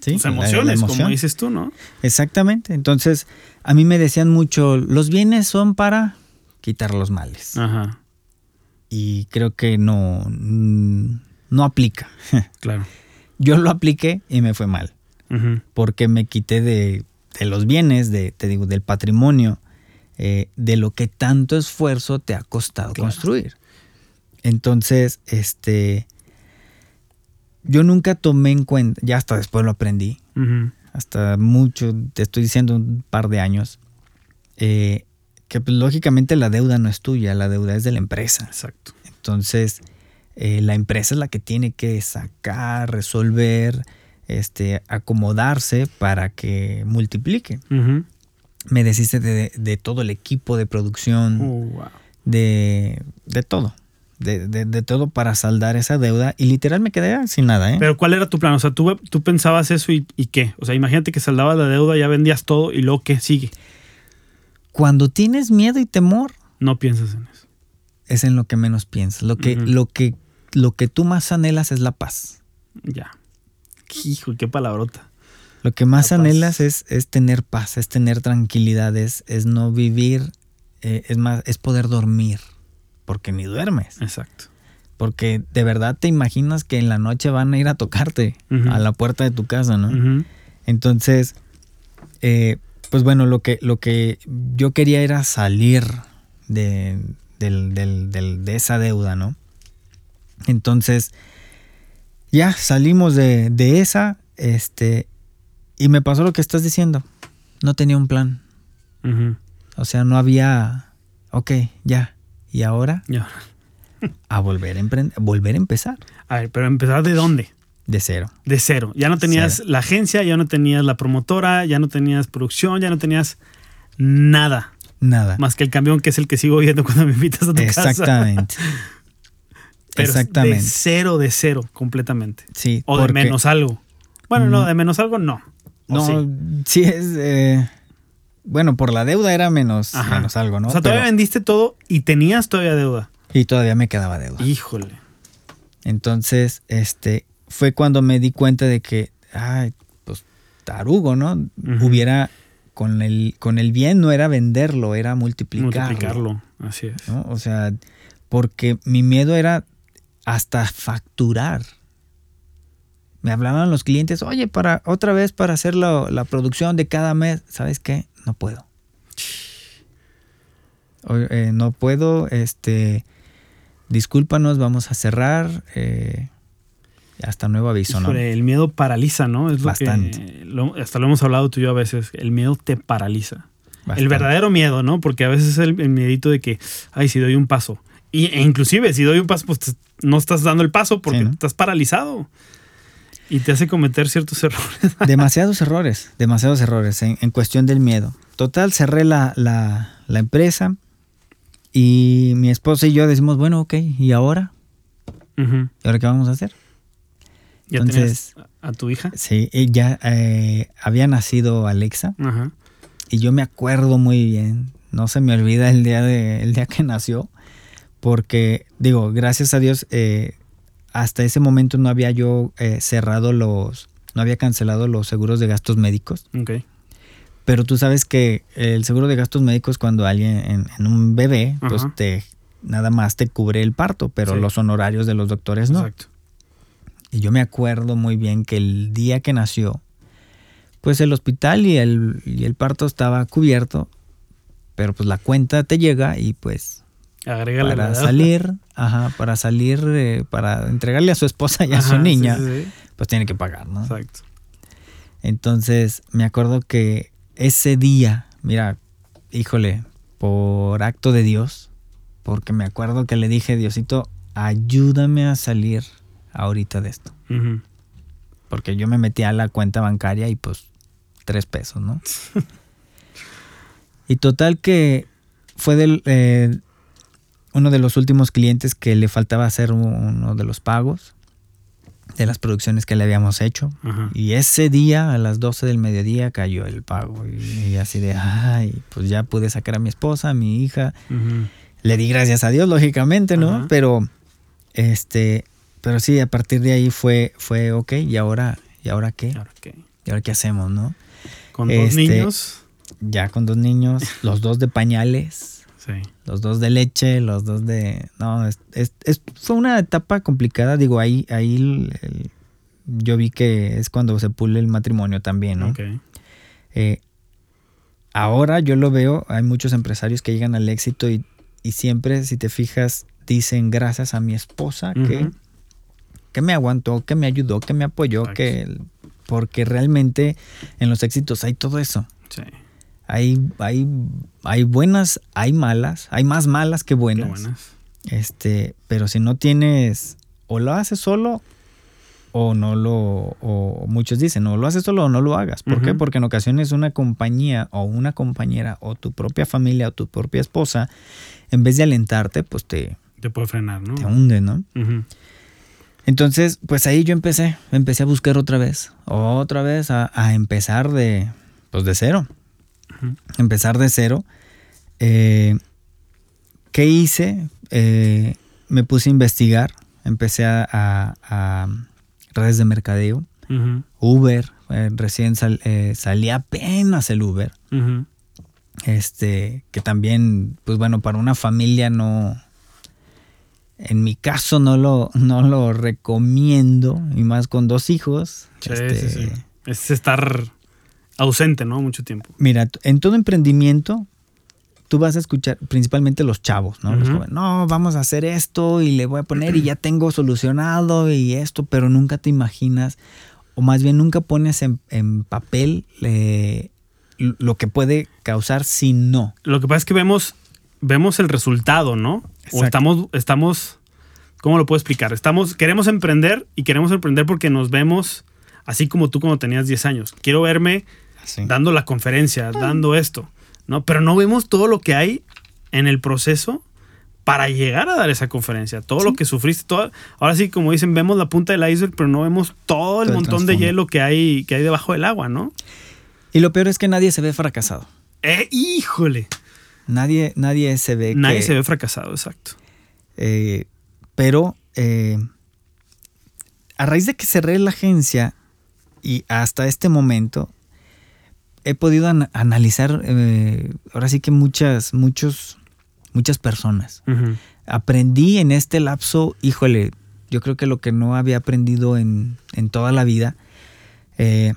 Sí, tus la- la emociones, como dices tú, ¿no? Exactamente. Entonces, a mí me decían mucho, los bienes son para quitar los males. Ajá, Y creo que no, no aplica. [LAUGHS] claro. Yo lo apliqué y me fue mal. Porque me quité de, de los bienes, de, te digo, del patrimonio, eh, de lo que tanto esfuerzo te ha costado Claro. construir. Entonces, este, yo nunca tomé en cuenta, ya hasta después lo aprendí, hasta mucho, te estoy diciendo un par de años, eh, que pues, lógicamente la deuda no es tuya, la deuda es de la empresa. Exacto. Entonces, eh, la empresa es la que tiene que sacar, resolver, este, acomodarse para que multiplique. Me deshice de, de todo el equipo de producción, Oh, wow. de, de todo. De, de- de todo para saldar esa deuda y literal me quedé sin nada, ¿eh? Pero ¿cuál era tu plan? O sea, tú, tú pensabas eso y, y qué? O sea, imagínate que saldabas la deuda, ya vendías todo y luego qué sigue. Cuando tienes miedo y temor, No piensas en eso. es en lo que menos piensas. Lo que, lo que, lo que tú más anhelas es la paz. Ya. Hijo, qué palabrota. Lo que más La anhelas es, es tener paz, es tener tranquilidad, es, es no vivir, eh, es más, es poder dormir, porque ni duermes. Exacto. Porque de verdad te imaginas que en la noche van a ir a tocarte a la puerta de tu casa, ¿no? Entonces, eh, pues bueno, lo que, lo que yo quería era salir de, del- del- del- de esa deuda, ¿no? Entonces, ya salimos de, de esa, este, y me pasó lo que estás diciendo. No tenía un plan. O sea, no había, ok, ya. Y ahora Ya. a volver a, volver a empezar A ver, pero empezar de dónde? de cero. De cero. Ya no tenías Cero. la agencia, ya no tenías la promotora, ya no tenías producción, ya no tenías nada. Nada. Más que el camión que es el que sigo viendo [LAUGHS] cuando me invitas a tu casa. Exactamente. [LAUGHS] Pero Exactamente. de cero, de cero, completamente. Sí. O de menos algo. Bueno, no, Mm. de menos algo no. ¿O No, sí? sí, es. eh, bueno, por la deuda era menos, Ajá. menos algo, ¿no? O sea, todavía vendiste todo y tenías todavía deuda. y todavía me quedaba deuda. Híjole. Entonces, este, fue cuando me di cuenta de que, ay, pues, tarugo, ¿no? Hubiera, con el, con el bien no era venderlo, era multiplicarlo. Multiplicarlo. Así es. ¿no? O sea, porque mi miedo era hasta facturar. Me hablaban los clientes, oye, para otra vez para hacer la, la producción de cada mes, ¿sabes qué? No puedo. O- eh, no puedo, este, discúlpanos, vamos a cerrar. eh, hasta nuevo aviso, ¿no? El miedo paraliza, ¿no? Es lo Bastante. que lo- hasta lo hemos hablado tú y yo a veces. El miedo te paraliza. Bastante. El verdadero miedo, ¿no? Porque a veces es el, el miedito de que, ay, si doy un paso. Y, e inclusive, si doy un paso, pues te- no estás dando el paso porque Sí, ¿no? estás paralizado. Y te hace cometer ciertos [LAUGHS] errores. Demasiados errores, demasiados errores en, en cuestión del miedo. Total, cerré la, la- la empresa y mi esposa y yo decimos, bueno, ok, ¿y ahora? ¿Y ahora qué vamos a hacer? ¿Ya Entonces- tenías a tu hija? Sí, ella eh, había nacido Alexa Ajá. y yo me acuerdo muy bien, no se me olvida el día, de, el día que nació, porque digo, gracias a Dios, eh, hasta ese momento no había yo eh, cerrado los, no había cancelado los seguros de gastos médicos. Ok. Pero tú sabes que el seguro de gastos médicos cuando alguien en, en un bebé, pues te nada más te cubre el parto, pero Sí. los honorarios de los doctores no. Exacto. Y yo me acuerdo muy bien que el día que nació, pues el hospital y el, y el parto estaba cubierto, pero pues la cuenta te llega y pues Para salir, ajá, para salir, eh, para entregarle a su esposa y a su Ajá, niña, sí, sí. pues tiene que pagar, ¿no? Exacto. Entonces me acuerdo que ese día, mira, híjole, por acto de Dios, porque me acuerdo que le dije, Diosito, ayúdame a salir ahorita de esto. Porque yo me metí a la cuenta bancaria y pues tres pesos, ¿no? [LAUGHS] y total que fue del, eh, uno de los últimos clientes que le faltaba hacer uno de los pagos de las producciones que le habíamos hecho. Ajá. Y ese día, a las 12 del mediodía, cayó el pago. Y, y así de, ay, pues ya pude sacar a mi esposa, a mi hija. Le di gracias a Dios, lógicamente, ¿no? Ajá. Pero, este, pero sí, a partir de ahí fue, fue, ok, ¿y ahora, ¿y ahora qué? Ahora, ¿qué? ¿Y ahora qué hacemos, no? Con dos Este- niños. Ya con dos niños, [LAUGHS] los dos de pañales, Sí. Los dos de leche, los dos de... No, es, es- es- fue una etapa complicada, digo, ahí, ahí el- el- yo vi que es cuando se pule el matrimonio también, ¿no? Eh, ahora yo lo veo, hay muchos empresarios que llegan al éxito y, y siempre, si te fijas, dicen gracias a mi esposa que, que me aguantó, que me ayudó, que me apoyó, Exacto. que porque realmente en los éxitos hay todo eso. Sí. Hay, hay, hay buenas, hay malas, hay más malas que buenas. buenas. Este, pero si no tienes, o lo haces solo, o no lo, o muchos dicen, o lo haces solo o no lo hagas. ¿Por qué? Porque en ocasiones una compañía o una compañera o tu propia familia o tu propia esposa, en vez de alentarte, pues te, Te puede frenar, ¿no? te hunde, ¿no? Entonces, pues ahí yo empecé, empecé a buscar otra vez, otra vez a, a empezar de, pues de cero, Empezar de cero. Eh, ¿Qué hice? Eh, me puse a investigar, empecé a, a- a redes de mercadeo. Uber, eh, recién sal- salía apenas el Uber, este, que también, pues bueno, para una familia no, en mi caso no lo, no lo recomiendo, y más con dos hijos. Sí, este, sí, sí. Es estar ausente, ¿no? Mucho tiempo. Mira, en todo emprendimiento, tú vas a escuchar principalmente los chavos, ¿no? Los jóvenes, no, vamos a hacer esto y le voy a poner y ya tengo solucionado y esto, pero nunca te imaginas, o más bien nunca pones en, en papel eh, lo que puede causar si no. Lo que pasa es que vemos, vemos el resultado, ¿no? O estamos, estamos, ¿cómo lo puedo explicar? Estamos, queremos emprender y queremos emprender porque nos vemos así como tú cuando tenías 10 años. Quiero verme dando la conferencia, dando esto, ¿no? Pero no vemos todo lo que hay en el proceso para llegar a dar esa conferencia, todo lo que sufriste, todo, ahora sí, como dicen, vemos la punta del iceberg, pero no vemos todo el Todo el montón de hielo que hay, que hay debajo del agua, ¿no? Y lo peor es que nadie se ve fracasado. Eh, híjole, Nadie, nadie se ve nadie que- se ve fracasado, exacto. Eh, pero eh, a raíz de que cerré la agencia y hasta este momento he podido an- analizar eh, ahora sí que muchas, muchos, muchas personas. Aprendí en este lapso, híjole, yo creo que lo que no había aprendido en, en toda la vida. eh,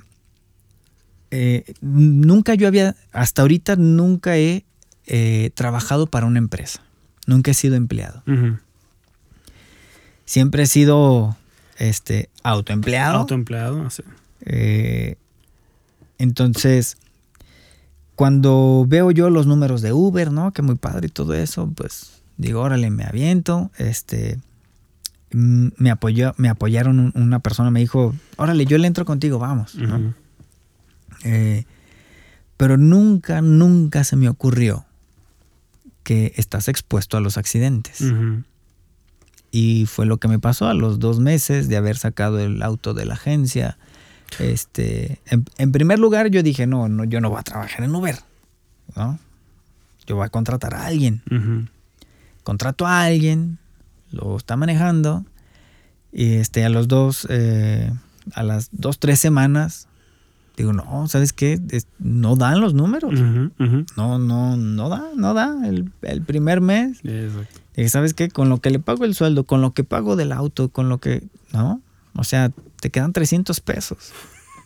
eh, nunca yo había, hasta ahorita nunca he eh, trabajado para una empresa. Nunca he sido empleado. Siempre he sido este autoempleado. Autoempleado, así. Eh, entonces, cuando veo yo los números de Uber, ¿no? Que muy padre y todo eso, pues digo, órale, me aviento. Este, mm, me apoyó, me apoyaron un- una persona, me dijo, órale, yo le entro contigo, vamos. Eh, pero nunca, nunca se me ocurrió que estás expuesto a los accidentes. Y fue lo que me pasó a los dos meses de haber sacado el auto de la agencia. Este, en, en primer lugar, yo dije, no, no, yo no voy a trabajar en Uber. ¿no? Yo voy a contratar a alguien. Ujú. Contrato a alguien, lo está manejando. Y este, a los dos, eh, a las dos, tres semanas, digo, no, ¿sabes qué? Es- no dan los números. Ujú. Ujú. No, no, no da, no da. El, el primer mes Exacto. Dije, ¿sabes qué? Con lo que le pago el sueldo, con lo que pago del auto, con lo que... ¿No? O sea, te quedan 300 pesos.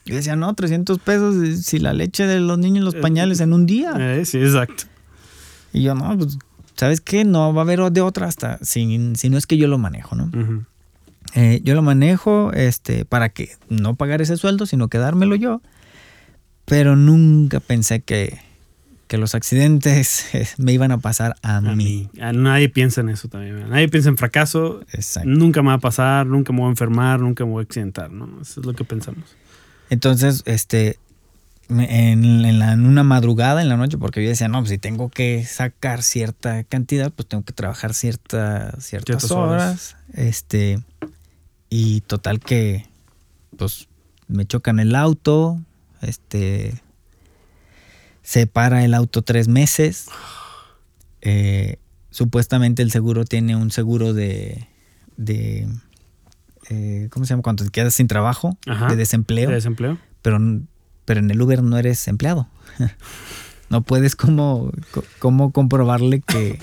Y decía, no, 300 pesos si la leche de los niños los pañales en un día. Eh, sí, exacto. Y yo, no, pues, ¿sabes qué? No va a haber de otra hasta, si, si no es que yo lo manejo, ¿no? Eh, yo lo manejo este, para que no pagar ese sueldo, sino quedármelo yo. Pero nunca pensé que, que los accidentes [LAUGHS] me iban a pasar a, mí. nadie piensa en eso también. Nadie piensa en fracaso. Nunca me va a pasar, nunca me voy a enfermar, nunca me voy a accidentar, ¿no? Eso es lo que pensamos. Entonces, este, en, en, una madrugada, en la noche, porque yo decía, no, pues si tengo que sacar cierta cantidad, pues tengo que trabajar cierta, ciertas, horas. Este, y total que, pues, me chocan el auto, este, se para el auto tres meses. Eh, supuestamente el seguro tiene un seguro de, de eh, ¿cómo se llama? Cuando te quedas sin trabajo, de desempleo. De desempleo. Pero, pero en el Uber no eres empleado. [LAUGHS] no puedes como, como comprobarle que,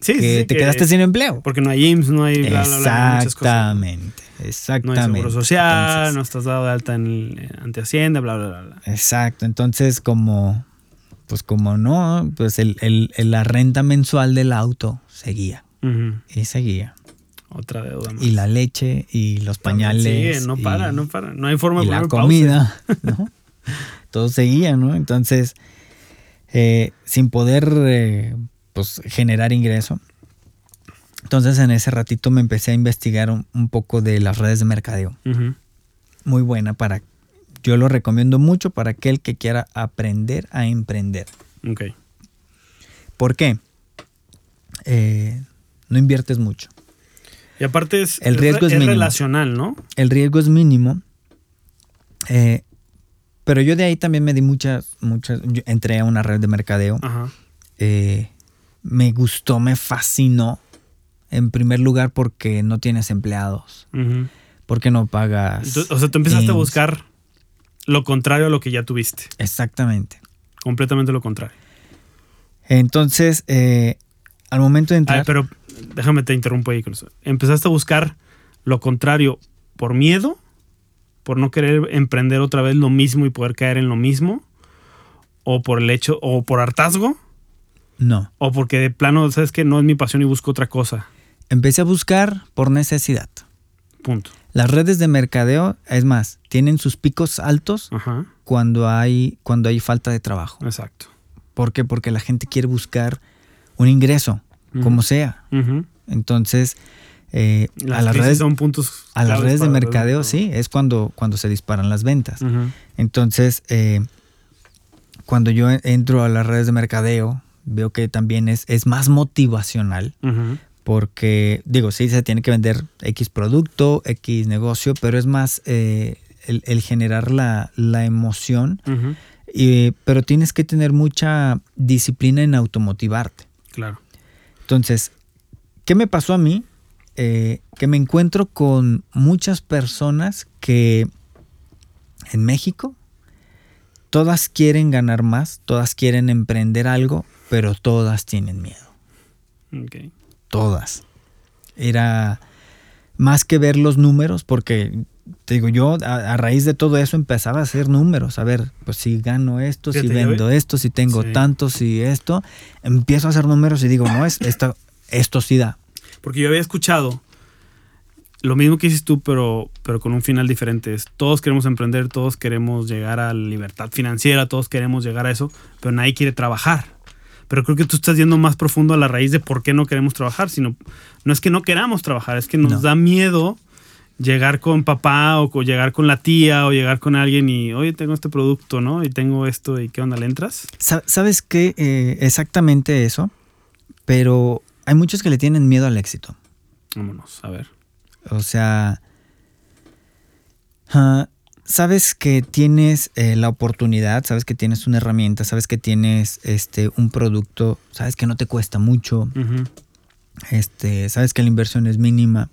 que te quedaste sin empleo. Porque no hay IMSS, no hay bla, bla, bla, Exactamente, exactamente. No hay seguro social, no estás dado de alta en, ante Hacienda, bla, bla, bla, Exacto, entonces como, pues como no, pues el, el, la renta mensual del auto seguía. Y seguía. Otra deuda más. Y la leche y los pañales. Sí, no para, no para. No hay forma de la comida, [LAUGHS] ¿no? Todo seguía, ¿no? Entonces, eh, sin poder eh, pues, generar ingreso. Entonces en ese ratito me empecé a investigar un, poco de las redes de mercadeo. Muy buena para... Yo lo recomiendo mucho para aquel que quiera aprender a emprender. Ok. ¿Por qué? Eh, no inviertes mucho. Y aparte es, el riesgo es, relacional, ¿no? El riesgo es mínimo. Eh, pero yo de ahí también me di muchas, muchas, entré a una red de mercadeo. Ajá. Eh, me gustó, me fascinó. En primer lugar porque no tienes empleados. Porque no pagas. o sea, tú empezaste a buscar lo contrario a lo que ya tuviste. Exactamente. Completamente lo contrario. Entonces, eh, al momento de entrar... pero déjame te interrumpo ahí con eso. ¿Empezaste a buscar lo contrario por miedo? ¿Por no querer emprender otra vez lo mismo y poder caer en lo mismo? ¿O por el hecho, o por hartazgo? No. O porque de plano, sabes que no es mi pasión y busco otra cosa. Empecé a buscar por necesidad. Punto. Las redes de mercadeo, es más, tienen sus picos altos cuando hay cuando hay falta de trabajo. Exacto. ¿Por qué? Porque la gente quiere buscar un ingreso, como sea. Entonces, eh, a las redes son puntos a las redes de mercadeo, sí, es cuando, cuando se disparan las ventas. Entonces, eh, cuando yo entro a las redes de mercadeo, veo que también es, es más motivacional. Porque, digo, sí, se tiene que vender X producto, X negocio, pero es más eh, el, generar la, emoción. pero tienes que tener mucha disciplina en automotivarte. Claro. Entonces, ¿qué me pasó a mí? Eh, que me encuentro con muchas personas que en México todas quieren ganar más, todas quieren emprender algo, pero todas tienen miedo. Todas. Era más que ver los números, porque te digo, yo a, raíz de todo eso empezaba a hacer números. A ver, pues si gano esto, si vendo esto, si tengo tanto, si esto, empiezo a hacer números y digo, no, es, esto, esto sí da. Porque yo había escuchado lo mismo que hiciste tú, pero, pero con un final diferente. Es, todos queremos emprender, todos queremos llegar a la libertad financiera, todos queremos llegar a eso, pero nadie quiere trabajar pero creo que tú estás yendo más profundo a la raíz de por qué no queremos trabajar, sino no es que no queramos trabajar, es que nos da miedo llegar con papá o llegar con la tía o llegar con alguien y, oye, tengo este producto, ¿no? Y tengo esto y qué onda, ¿le entras? ¿Sabes qué? Eh, exactamente eso, pero hay muchos que le tienen miedo al éxito. Vámonos, a ver. O sea, ah, sabes que tienes eh, la oportunidad, sabes que tienes una herramienta, sabes que tienes este, un producto, sabes que no te cuesta mucho, este, sabes que la inversión es mínima,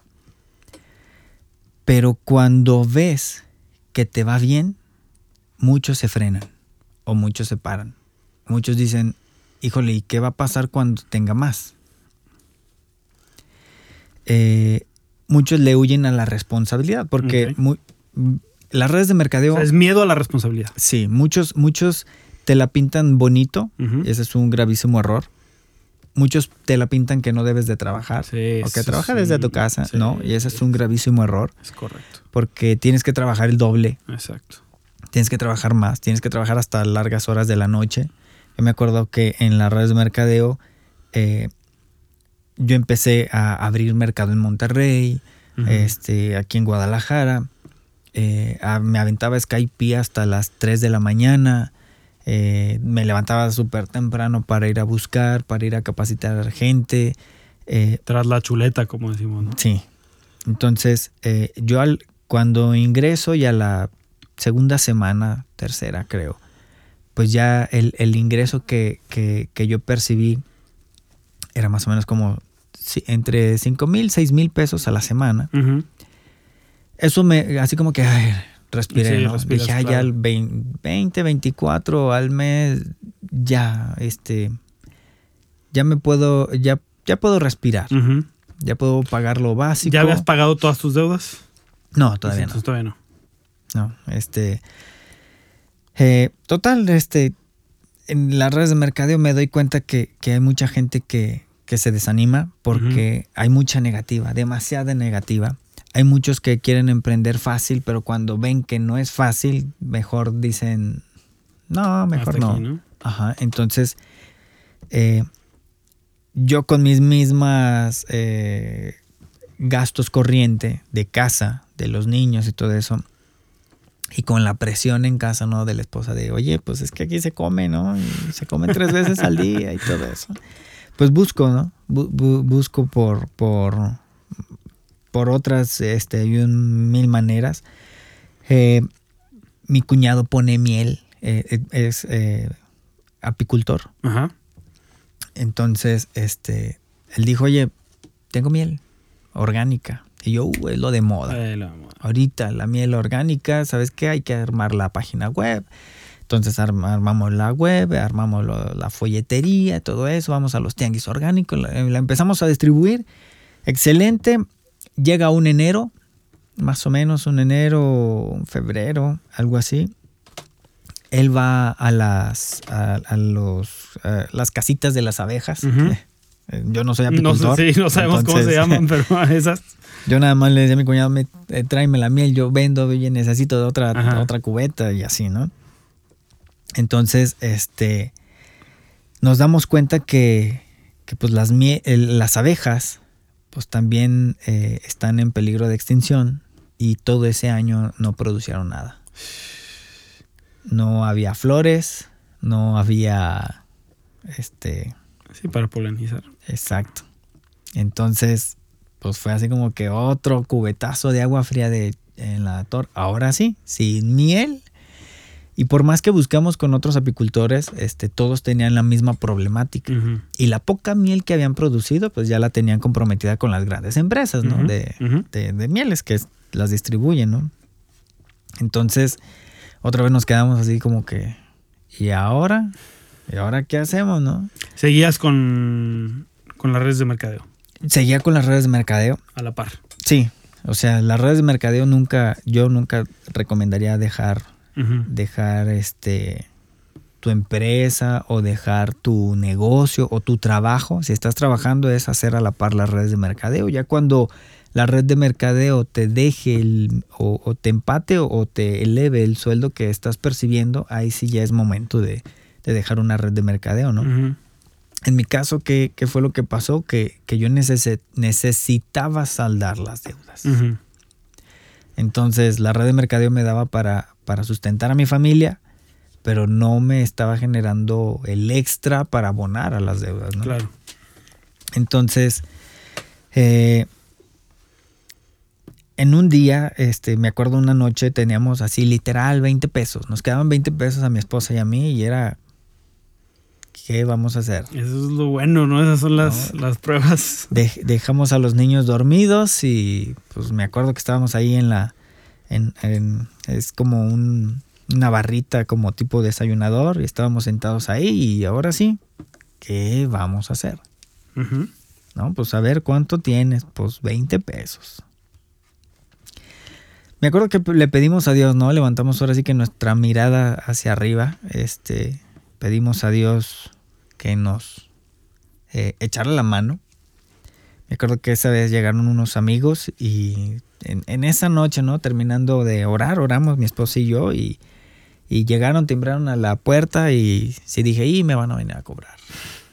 pero cuando ves que te va bien, muchos se frenan o muchos se paran. Muchos dicen, híjole, ¿y qué va a pasar cuando tenga más? Eh, muchos le huyen a la responsabilidad porque muy, las redes de mercadeo. O sea, es miedo a la responsabilidad. Sí, muchos, muchos te la pintan bonito. Ujú. Ese es un gravísimo error. Muchos te la pintan que no debes de trabajar. Sí, o que eso trabaja sí, desde tu casa, sí, ¿no? Y ese es un gravísimo error Es correcto. porque tienes que trabajar el doble, Exacto. tienes que trabajar más, tienes que trabajar hasta largas horas de la noche. Yo me acuerdo que en las redes de mercadeo eh, yo empecé a abrir mercado en Monterrey, este, aquí en Guadalajara. Eh, a- me aventaba Skype hasta las 3 de la mañana. eh, me levantaba súper temprano para ir a buscar, para ir a capacitar gente. eh, Tras la chuleta, como decimos. ¿no? sí. Entonces, eh, yo al, cuando ingreso y a la segunda semana, tercera creo, pues ya el, el ingreso que, que- que yo percibí era más o menos como entre 5 mil, 6 mil pesos a la semana. Ujú. Eso me, así como que, ay, respiré, Sí, ¿no? respiras, Dije, ay, ya claro. el 20, 20, 24 al mes, ya, este, ya me puedo, ya, ya puedo respirar, ya puedo pagar lo básico. ¿Ya habías pagado todas tus deudas? No, todavía no. Todavía no. No, este. eh, total, este. En las redes de mercadeo me doy cuenta que, que hay mucha gente que, que se desanima porque hay mucha negativa, demasiada negativa. Hay muchos que quieren emprender fácil, pero cuando ven que no es fácil, mejor dicen, no, mejor no. aquí, ¿no? Ajá, entonces eh, yo con mis mismas eh, gastos corriente de casa, de los niños y todo eso, y con la presión en casa, ¿no? De la esposa de, oye, pues es que aquí se come, ¿no? Y se come tres veces al día y todo eso. Pues busco, ¿no? Bu- bu- busco por, por, por otras, este, hay un mil maneras. Eh, mi cuñado pone miel, eh, es eh, apicultor. Ajá. Entonces, este, él dijo, oye, tengo miel orgánica. Y yo, "Uh, es lo de moda. Moda. Ahorita la miel orgánica, ¿sabes qué? Hay que armar la página web. Entonces arma- armamos la web, armamos lo- la folletería, todo eso, vamos a los tianguis orgánicos, la, la empezamos a distribuir. Excelente. Llega un enero, más o menos un enero, un febrero, algo así. Él va a las a, a los a las casitas de las abejas. Eh, Yo no soy No, apicultor. sé, sí, no sabemos cómo se entonces- llaman, [LAUGHS] pero [LAUGHS] esas. yo nada más le decía a mi cuñado, me, eh, tráeme la miel, yo vendo, oye, necesito de otra, otra cubeta y así, ¿no? Entonces, este, nos damos cuenta que, que, pues las, mie- el- las abejas, pues también eh, están en peligro de extinción y todo ese año no producieron nada. No había flores, no había, este, Sí, para polinizar. Exacto. Entonces, pues fue así como que otro cubetazo de agua fría de en la torre. Ahora sí, sin miel. Y por más que buscamos con otros apicultores, este, todos tenían la misma problemática. Y la poca miel que habían producido, pues ya la tenían comprometida con las grandes empresas, ¿no? De, de- de mieles que las distribuyen, ¿no? Entonces, otra vez nos quedamos así como que, ¿y ahora? ¿Y ahora qué hacemos, no? Seguías con, con las redes de mercadeo, Seguía con las redes de mercadeo. a la par. Sí, o sea, las redes de mercadeo nunca, yo nunca recomendaría dejar, Dejar este tu empresa o dejar tu negocio o tu trabajo. Si estás trabajando es hacer a la par las redes de mercadeo. Ya cuando la red de mercadeo te deje el, o, o te empate o, o te eleve el sueldo que estás percibiendo, ahí sí ya es momento de, de dejar una red de mercadeo, ¿no? En mi caso, ¿qué, qué fue lo que pasó? Que, que yo necesi- necesitaba saldar las deudas. Entonces, la red de mercadeo me daba para, para sustentar a mi familia, pero no me estaba generando el extra para abonar a las deudas. ¿no? Claro. Entonces, eh, en un día, este, me acuerdo una noche, teníamos así literal 20 pesos. Nos quedaban 20 pesos a mi esposa y a mí y era, ¿qué vamos a hacer? Eso es lo bueno, ¿no? Esas son las, las pruebas. Dej- dejamos a los niños dormidos y pues me acuerdo que estábamos ahí en la... En, en- es como un- una barrita como tipo desayunador y estábamos sentados ahí y ahora sí, ¿qué vamos a hacer? ¿No? Pues a ver cuánto tienes, pues 20 pesos. me acuerdo que le pedimos a Dios, ¿no? Levantamos ahora sí que nuestra mirada hacia arriba, este, pedimos a Dios que nos eh, echara la mano. Me acuerdo que esa vez llegaron unos amigos y en, esa noche, ¿no? Terminando de orar, oramos mi esposa y yo y, y llegaron, timbraron a la puerta y sí dije, y me van a venir a cobrar.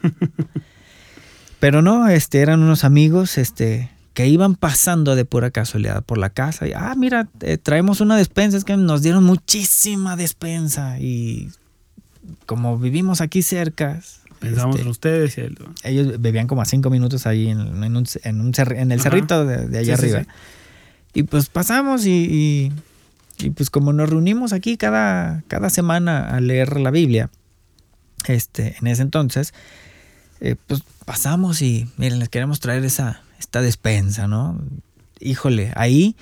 [LAUGHS] Pero no, este, eran unos amigos, este, que iban pasando de pura casualidad por la casa y, ah, mira, eh, traemos una despensa, es que nos dieron muchísima despensa y como vivimos aquí cerca. Pensamos este, en ustedes. Y Ellos vivían como a cinco minutos ahí en, en, un, en, un en el cerrito de, allá arriba. Y pues pasamos y, y, pues como nos reunimos aquí cada, cada semana a leer la Biblia, este, en ese entonces, eh, pues pasamos y miren, les queremos traer esa, esta despensa, ¿no? Híjole, ahí,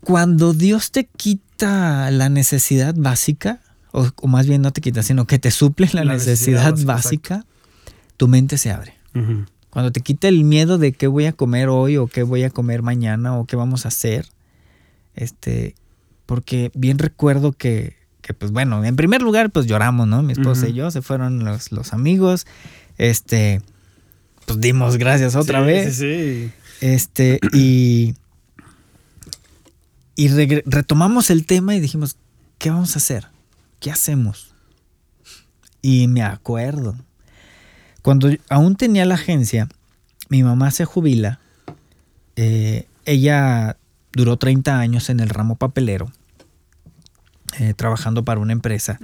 cuando Dios te quita la necesidad básica, o, más bien no te quita, sino que te suple la, necesidad, básica, tu mente se abre. Cuando te quita el miedo de qué voy a comer hoy o qué voy a comer mañana o qué vamos a hacer, este, porque bien recuerdo que, que pues bueno, en primer lugar pues lloramos, ¿no? Mi esposa y yo, se fueron los, los, amigos, este, pues dimos gracias otra vez. Sí, sí. Este, y, y retomamos el tema y dijimos, ¿qué vamos a hacer? ¿qué hacemos? Y me acuerdo, cuando aún tenía la agencia, mi mamá se jubila, eh, ella duró 30 años en el ramo papelero, eh, trabajando para una empresa.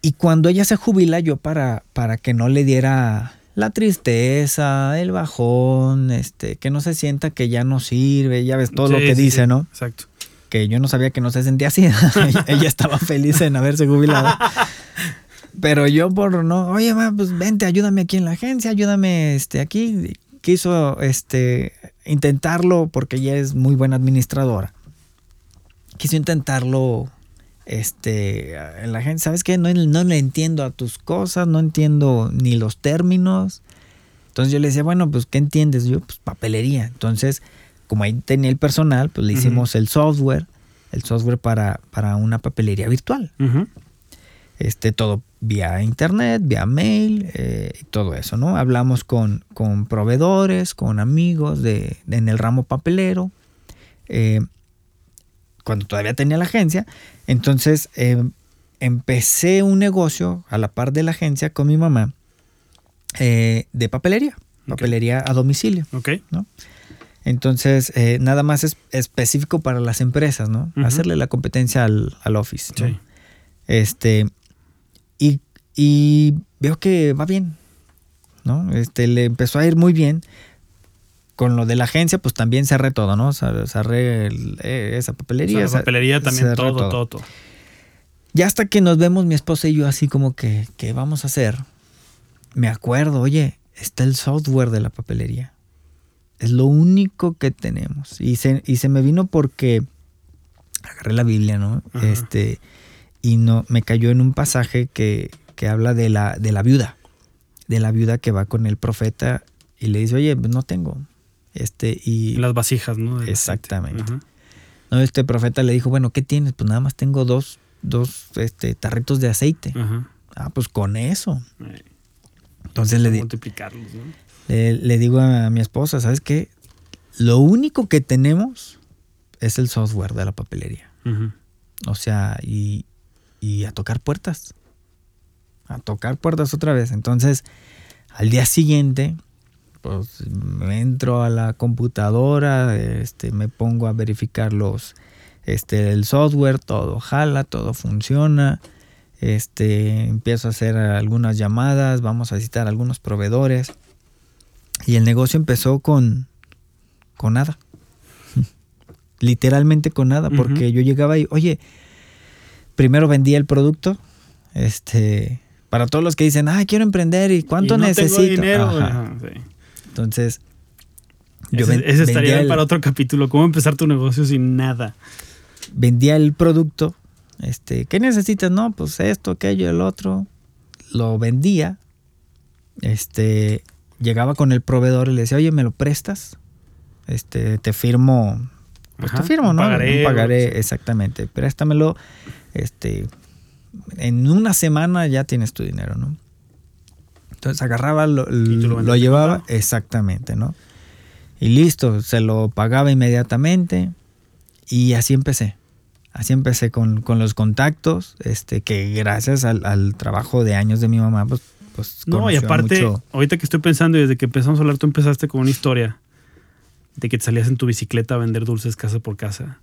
Y cuando ella se jubila, yo para, para que no le diera la tristeza, el bajón, este, que no se sienta que ya no sirve, ya ves todo lo que dice, ¿no? Exacto que yo no sabía que no se sentía así. [LAUGHS] ella estaba feliz en haberse jubilado. [LAUGHS] Pero yo por no, oye, ma, pues vente, ayúdame aquí en la agencia, ayúdame este, aquí. Quiso este, intentarlo porque ella es muy buena administradora. Quiso intentarlo este, en la agencia. ¿Sabes qué? No, no le entiendo a tus cosas, no entiendo ni los términos. Entonces yo le decía, bueno, pues, ¿qué entiendes? Yo, pues, papelería. Entonces, como ahí tenía el personal, pues le hicimos el software, el software para, para una papelería virtual. Este, todo vía internet, vía mail, eh, todo eso, ¿no? Hablamos con, con proveedores, con amigos de, en el ramo papelero, eh, cuando todavía tenía la agencia. Entonces eh, empecé un negocio a la par de la agencia con mi mamá de papelería, papelería a domicilio. Ok. ¿no? Entonces, eh, nada más es específico para las empresas, ¿no? Hacerle la competencia al, al Office. Sí. Este, y, y, veo que va bien, ¿no? Este, le empezó a ir muy bien. Con lo de la agencia, pues también cerré todo, ¿no? Cerré eh, esa papelería. esa papelería también, todo, todo, todo, Ya hasta que nos vemos mi esposa y yo así como que, ¿qué vamos a hacer? Me acuerdo, oye, está el software de la papelería. Es lo único que tenemos. Y se, y se me vino porque agarré la Biblia, ¿no? Este, y no, me cayó en un pasaje que, que habla de la, de la viuda. De la viuda que va con el profeta y le dice, oye, pues no tengo. Este, y. Las vasijas, ¿no? exactamente. No, este profeta le dijo, bueno, ¿qué tienes? Pues nada más tengo dos, dos este, tarritos de aceite. Ah, pues con eso. Entonces le digo. Multiplicarlos, ¿no? le, digo a mi esposa, ¿sabes qué? Lo único que tenemos es el software de la papelería. O sea, y, y, a tocar puertas. A tocar puertas otra vez. Entonces, al día siguiente, pues me entro a la computadora, este, me pongo a verificar los, este, el software, todo jala, todo funciona. Este, empiezo a hacer algunas llamadas, vamos a visitar algunos proveedores. Y el negocio empezó con, con nada. [LAUGHS] Literalmente con nada, porque yo llegaba y, oye, primero vendía el producto, este, para todos los que dicen, ah, quiero emprender y cuánto necesito. dinero. Entonces, yo ese, estaría para otro capítulo, cómo empezar tu negocio sin nada. Vendía el producto, este, ¿qué necesitas? No, pues esto, aquello, el otro. Lo vendía, este, llegaba con el proveedor y le decía, oye, ¿me lo prestas? este, te firmo, pues Ajá, te firmo, ¿no? pagaré, un pagaré, exactamente. Préstamelo, este, en una semana ya tienes tu dinero, ¿no? Entonces agarraba, lo, llevaba, comprado. exactamente, ¿no? Y listo, se lo pagaba inmediatamente y así empecé. Así empecé con, con los contactos, este, que gracias al, al trabajo de años de mi mamá, pues, pues No, y aparte, mucho- ahorita que estoy pensando, y desde que empezamos a hablar, tú empezaste con una historia de que te salías en tu bicicleta a vender dulces casa por casa.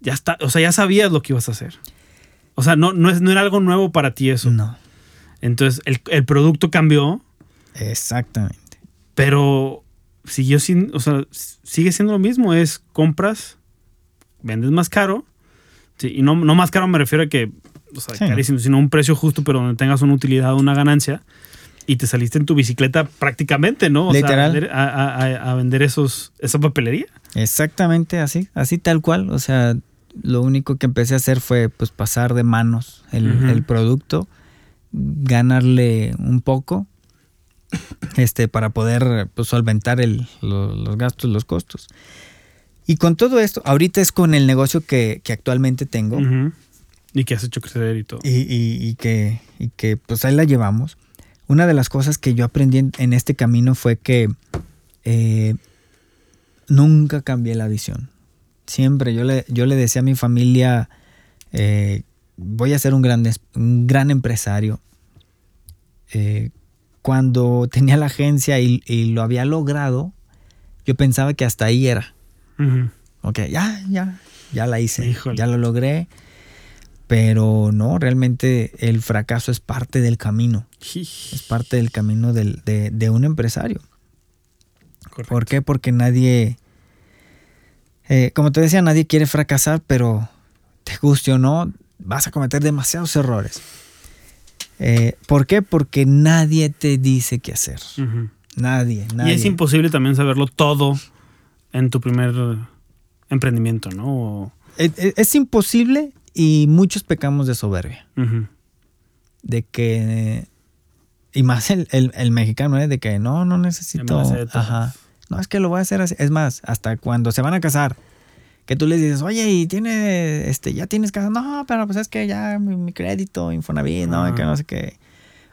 Ya está, o sea, ya sabías lo que ibas a hacer. O sea, no, no, es, no era algo nuevo para ti eso. No, Entonces, el, el producto cambió, exactamente. pero siguió sin, o sea, sigue siendo lo mismo. Es compras, vendes más caro. Sí, y no, no más caro me refiero a que, o sea, Sí. carísimo, sino un precio justo, pero donde tengas una utilidad, una ganancia. Y te saliste en tu bicicleta prácticamente, ¿no? O sea, Literal. a vender, a, a- a vender esos, esa papelería. Exactamente así, así tal cual. O sea, lo único que empecé a hacer fue pues pasar de manos el, producto, ganarle un poco, este, para poder pues, solventar el- lo- los gastos, los costos. Y con todo esto, ahorita es con el negocio que, que actualmente tengo. Y que has hecho crecer y todo. y, y- y que, y que pues ahí la llevamos. Una de las cosas que yo aprendí en, en este camino fue que eh, nunca cambié la visión. Siempre yo le, yo le decía a mi familia, eh, voy a ser un gran, un gran empresario. Eh, cuando tenía la agencia y, y lo había logrado, yo pensaba que hasta ahí era. Ujú. Ok, ya, ya, ya la hice, Híjole. ya lo logré. Pero no, realmente el fracaso es parte del camino, es parte del camino del- de, de un empresario. Correcto. ¿Por qué? Porque nadie, eh, como te decía, nadie quiere fracasar, pero te guste o no, vas a cometer demasiados errores. Eh, ¿Por qué? Porque nadie te dice qué hacer. Ujú. Nadie, Y nadie. es imposible también saberlo todo en tu primer emprendimiento, ¿no? O- es, es- imposible y muchos pecamos de soberbia. De que y más el, el- el mexicano ¿eh? de que no no necesito ajá no es que lo voy a hacer así. Es más hasta cuando se van a casar que tú les dices oye y tiene este ya tienes casa no pero pues es que ya mi, mi crédito Infonavit no que no sé qué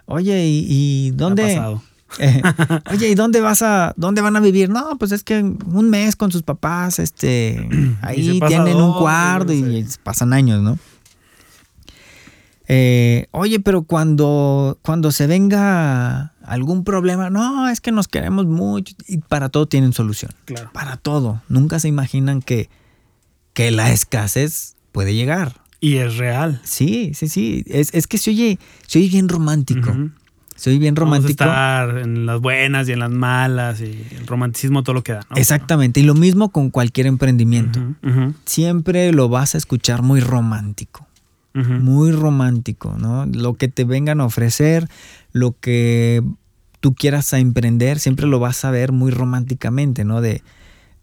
oye y, dónde [LAUGHS] eh, oye y dónde vas a dónde van a vivir no pues es que un mes con sus papás este [CLEARS THROAT] ahí tienen un cuarto y pasan años no eh, oye, pero cuando, cuando se venga algún problema, no, es que nos queremos mucho. Y para todo tienen solución. Claro. Para todo. Nunca se imaginan que, que la escasez puede llegar. Y es real. Sí, sí, sí. Es, es que se oye, se oye bien romántico. Oye bien Vamos a romántico. estar en las buenas y en las malas y el romanticismo todo lo que da, ¿no? Exactamente. Y lo mismo con cualquier emprendimiento. Siempre lo vas a escuchar muy romántico. muy romántico, ¿no? Lo que te vengan a ofrecer, lo que tú quieras a emprender, siempre lo vas a ver muy románticamente, ¿no? De,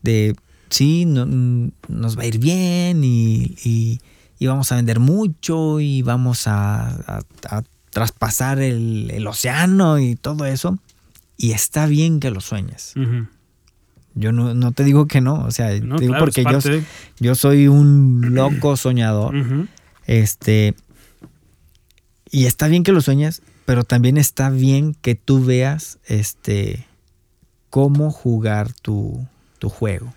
de sí, no- mm, nos va a ir bien y, y- y vamos a vender mucho y vamos a, a- a traspasar el, el océano y todo eso. Y está bien que lo sueñes. Yo no, no te digo que no, o sea, No, te digo claro, porque yo, de- yo soy un loco soñador. Este. Y está bien que lo sueñas, pero también está bien que tú veas este cómo jugar tu, tu juego.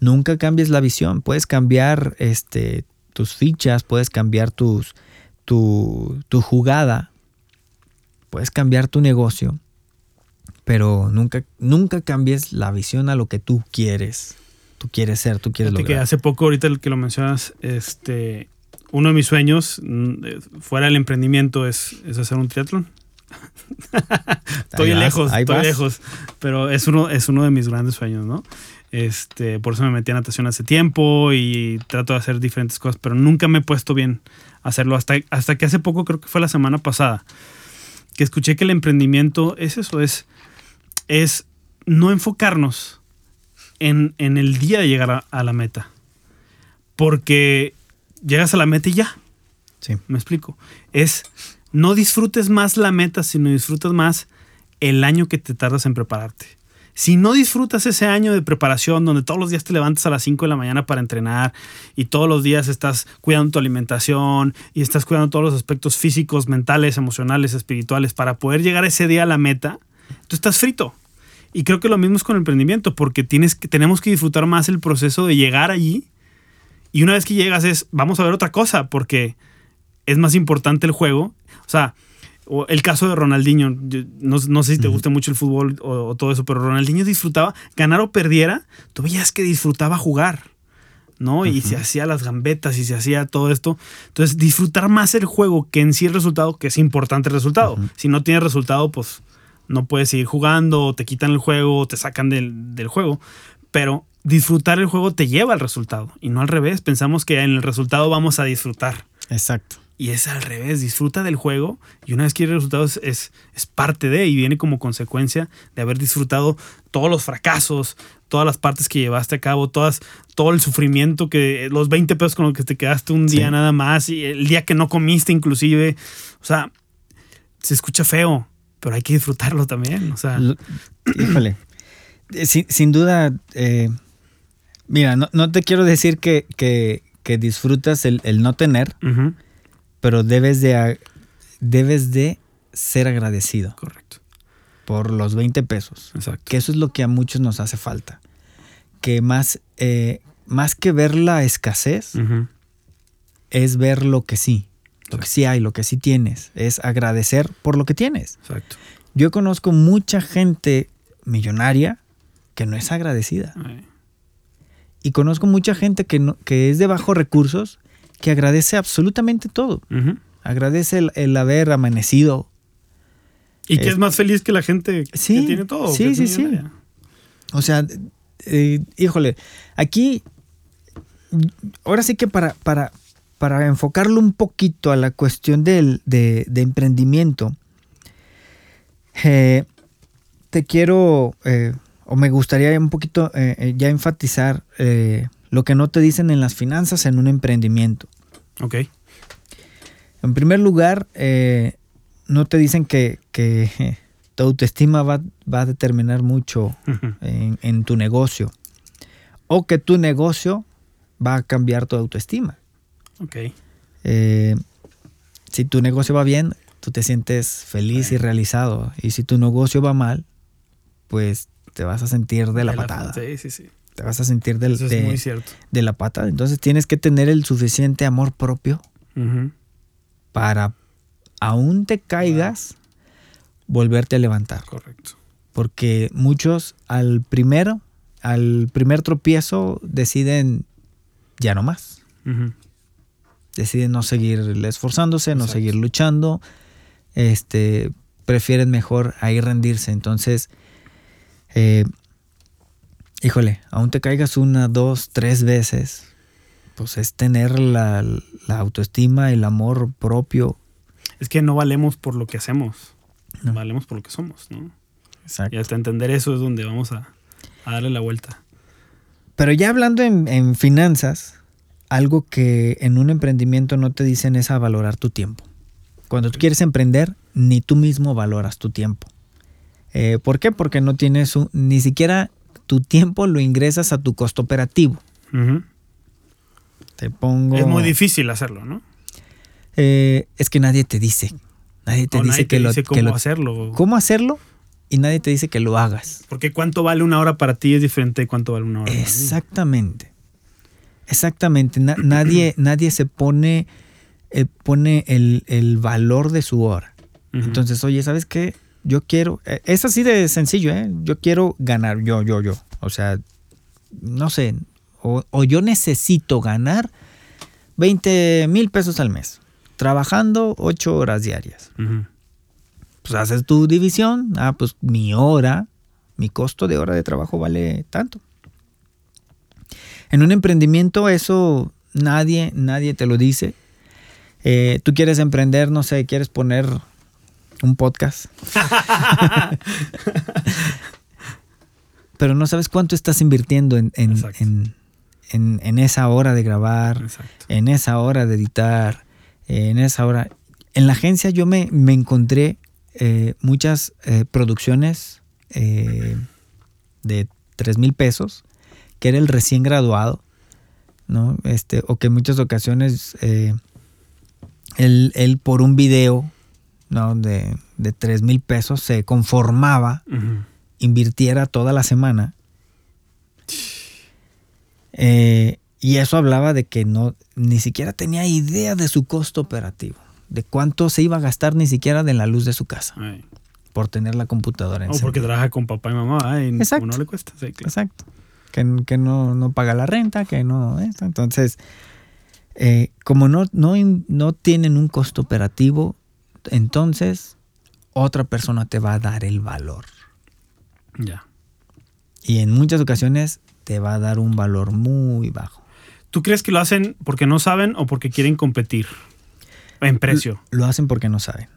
Nunca cambies la visión. Puedes cambiar este, tus fichas, puedes cambiar tus, tu, tu jugada, puedes cambiar tu negocio, pero nunca, nunca cambies la visión a lo que tú quieres. Tú quieres ser, tú quieres Fíjate que lograr. hace poco, ahorita el que lo mencionas, este, uno de mis sueños, mm, fuera del emprendimiento, es, es hacer un triatlón. [LAUGHS] estoy vas, lejos, estoy vas. lejos, pero es uno, es uno de mis grandes sueños, ¿no? Este, por eso me metí a natación hace tiempo y trato de hacer diferentes cosas, pero nunca me he puesto bien a hacerlo hasta, hasta que hace poco, creo que fue la semana pasada, que escuché que el emprendimiento es eso, es, es no enfocarnos en, en el día de llegar a, a la meta. Porque llegas a la meta y ya. Sí. Me explico. Es no disfrutes más la meta, sino disfrutas más el año que te tardas en prepararte. si no disfrutas ese año de preparación donde todos los días te levantas a las 5 de la mañana para entrenar y todos los días estás cuidando tu alimentación y estás cuidando todos los aspectos físicos, mentales, emocionales, espirituales para poder llegar ese día a la meta, tú estás frito. Y creo que lo mismo es con el emprendimiento, porque tienes que, tenemos que disfrutar más el proceso de llegar allí. Y una vez que llegas es, vamos a ver otra cosa, porque es más importante el juego. O sea, o el caso de Ronaldinho, no, sé si te gusta mucho el fútbol o, todo eso, pero Ronaldinho disfrutaba, ganar o perdiera, tú veías que disfrutaba jugar, ¿no? Y se hacía las gambetas y se hacía todo esto. Entonces, disfrutar más el juego que en sí el resultado, que es importante el resultado. Si no tienes resultado, pues no puedes seguir jugando, o te quitan el juego, o te sacan del, del juego. Pero disfrutar el juego te lleva al resultado y no al revés. Pensamos que en el resultado vamos a disfrutar. Exacto. Y es al revés, disfruta del juego y una vez que el resultado es, es, parte de y viene como consecuencia de haber disfrutado todos los fracasos, todas las partes que llevaste a cabo, todas, todo el sufrimiento que los 20 pesos con los que te quedaste un día nada más y el día que no comiste inclusive. O sea, se escucha feo, pero hay que disfrutarlo también. O sea, híjole, eh, sin, duda, eh, mira, no, te quiero decir que, que, disfrutas el, no tener pero debes de, debes de ser agradecido. Correcto. Por los 20 pesos. Exacto. Que eso es lo que a muchos nos hace falta. Que más, eh, más que ver la escasez, es ver lo que sí. Lo que sí hay, lo que sí tienes. Es agradecer por lo que tienes. Exacto. Yo conozco mucha gente millonaria que no es agradecida. Y conozco mucha gente que, no, que es de bajos recursos que agradece absolutamente todo. Agradece el, haber amanecido. Y que es más feliz que la gente que tiene todo. Sí, sí, sí. O sea, eh, híjole, aquí, ahora sí que para, para, para enfocarlo un poquito a la cuestión del, de, emprendimiento, eh, te quiero, eh, o me gustaría un poquito ya enfatizar lo que no te dicen en las finanzas en un emprendimiento. Ok. En primer lugar, eh, no te dicen que, [LAUGHS] tu autoestima va, a determinar mucho en, tu negocio. O que tu negocio va a cambiar tu autoestima. Ok. Eh, si tu negocio va bien, tú te sientes feliz y realizado. Y si tu negocio va mal, pues te vas a sentir de la, patada. sí, sí, sí te vas a sentir del, de, la pata. Entonces tienes que tener el suficiente amor propio para, aún te caigas, volverte a levantar. Correcto. Porque muchos al primero, al primer tropiezo, deciden ya no más. Deciden no seguir esforzándose, no seguir luchando. Este, prefieren mejor ahí rendirse. Entonces, eh, híjole, aún te caigas una, dos, tres veces, pues es tener la, autoestima, el amor propio. Es que no valemos por lo que hacemos, no. valemos por lo que somos, ¿no? Exacto. Y hasta entender eso es donde vamos a, darle la vuelta. Pero ya hablando en, finanzas, algo que en un emprendimiento no te dicen es a valorar tu tiempo. Cuando tú quieres emprender, ni tú mismo valoras tu tiempo. Eh, ¿Por qué? Porque no tienes ni siquiera tu tiempo lo ingresas a tu costo operativo. Te pongo. Es muy difícil hacerlo, ¿no? Eh, es que nadie te dice. Nadie te dice que lo, cómo hacerlo. ¿Cómo hacerlo? Y nadie te dice que lo hagas. Porque cuánto vale una hora para ti es diferente de cuánto vale una hora. Exactamente. Exactamente. [CLEARS THROAT] nadie, nadie se pone, eh, pone el, valor de su hora. Entonces, oye, ¿sabes qué? Yo quiero, eh, es así de sencillo, ¿eh? Yo quiero ganar, yo, yo, yo. O sea, no sé, o, yo necesito ganar 20 mil pesos al mes, trabajando 8 horas diarias. Pues haces tu división, ah, pues mi hora, mi costo de hora de trabajo vale tanto. En un emprendimiento eso nadie, nadie te lo dice. Eh, tú quieres emprender, no sé, quieres poner un podcast. [LAUGHS] Pero no sabes cuánto estás invirtiendo en, en, esa hora de grabar, en esa hora de editar, en esa hora. En la agencia yo me, encontré eh, muchas eh, producciones eh, de 3 mil pesos, que era el recién graduado, ¿no? Este, o que en muchas ocasiones él, él, por un video ¿no? de, de 3 mil pesos se conformaba, invirtiera toda la semana. Eh, y eso hablaba de que no, ni siquiera tenía idea de su costo operativo, de cuánto se iba a gastar ni siquiera de la luz de su casa Ay. por tener la computadora O encendida. porque trabaja con papá y mamá y Exacto. no le cuesta. Sí, claro. Exacto. Que, que no, no paga la renta, que no. esto. Entonces, eh, como no, no, no tienen un costo operativo, entonces otra persona te va a dar el valor. Ya. Y en muchas ocasiones te va a dar un valor muy bajo. ¿Tú crees que lo hacen porque no saben o porque quieren competir en precio? Lo hacen porque no saben.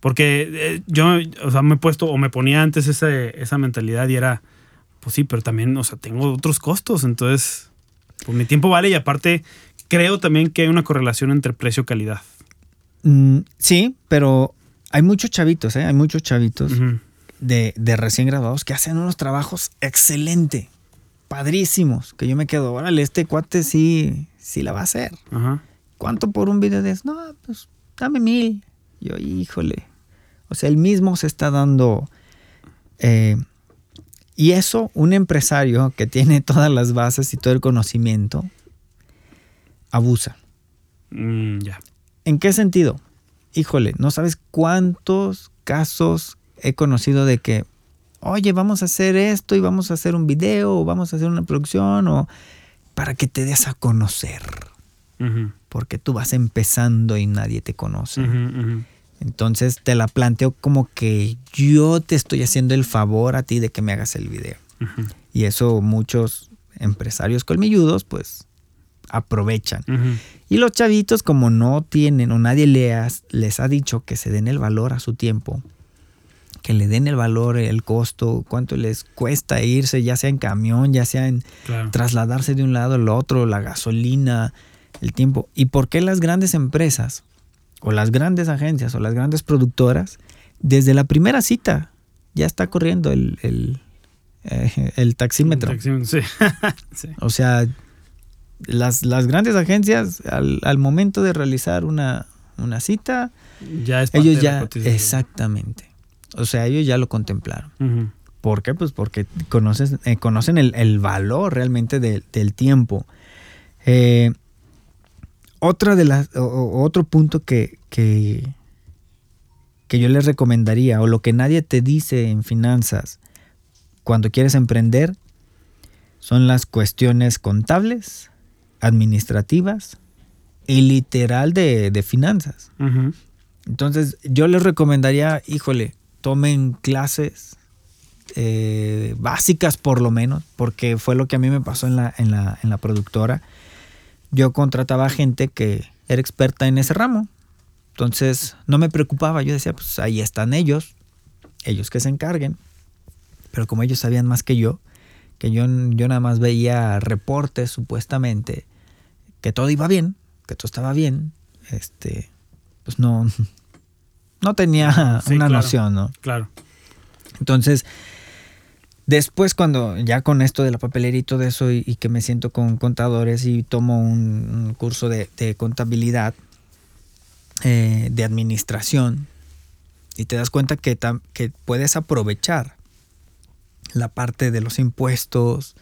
Porque eh, yo, o sea, me he puesto o me ponía antes ese- esa mentalidad y era, pues sí, pero también, o sea, tengo otros costos, entonces, pues mi tiempo vale y aparte creo también que hay una correlación entre precio-calidad. Mm, sí, pero hay muchos chavitos, ¿eh? Hay muchos chavitos de, de recién graduados que hacen unos trabajos excelente, padrísimos, que yo me quedo, órale, este cuate sí, sí la va a hacer. Ajá. ¿Cuánto por un video de eso? No, pues dame mil. Yo, híjole. O sea, él mismo se está dando... eh, y eso, un empresario que tiene [LAUGHS] todas las bases y todo el conocimiento, abusa. Mm, ya. ¿En qué sentido? Híjole, no sabes cuántos casos he conocido de que, oye, vamos a hacer esto y vamos a hacer un video o vamos a hacer una producción o para que te des a conocer, porque tú vas empezando y nadie te conoce. Entonces te la planteo como que yo te estoy haciendo el favor a ti de que me hagas el video. Y eso muchos empresarios colmilludos pues aprovechan. Y los chavitos, como no tienen o nadie le has- les ha dicho que se den el valor a su tiempo, que le den el valor, el costo, cuánto les cuesta irse, ya sea en camión, ya sea en Claro. trasladarse de un lado al otro, la gasolina, el tiempo. ¿Y por qué las grandes empresas o las grandes agencias o las grandes productoras, desde la primera cita ya está corriendo el, el, eh, el taxímetro? Taxímetro, Sí. [LAUGHS] sí. O sea, las, las grandes agencias al, al momento de realizar una, una cita, Ya es ellos ya, exactamente. O sea, ellos ya lo contemplaron. Ujú. ¿Por qué? Pues porque conoces, eh, conocen el, el valor realmente de- del tiempo. Eh, otra de las, o- otro punto que, que, que yo les recomendaría, o lo que nadie te dice en finanzas cuando quieres emprender, son las cuestiones contables, administrativas y literal de, de finanzas. Entonces, yo les recomendaría, híjole, tomen clases eh, básicas por lo menos, porque fue lo que a mí me pasó en la, en la, en la productora. Yo contrataba gente que era experta en ese ramo. Entonces, no me preocupaba. Yo decía, pues ahí están ellos, ellos que se encarguen. Pero como ellos sabían más que yo, que yo, yo nada más veía reportes supuestamente, que todo iba bien, que todo estaba bien, este, pues no, [LAUGHS] no tenía Sí, una claro. noción, ¿no? Claro. Entonces, después cuando ya con esto de la papelería y todo eso y, y que me siento con contadores y tomo un, un curso de, de contabilidad, eh, de administración, y te das cuenta que, que puedes aprovechar la parte de los impuestos,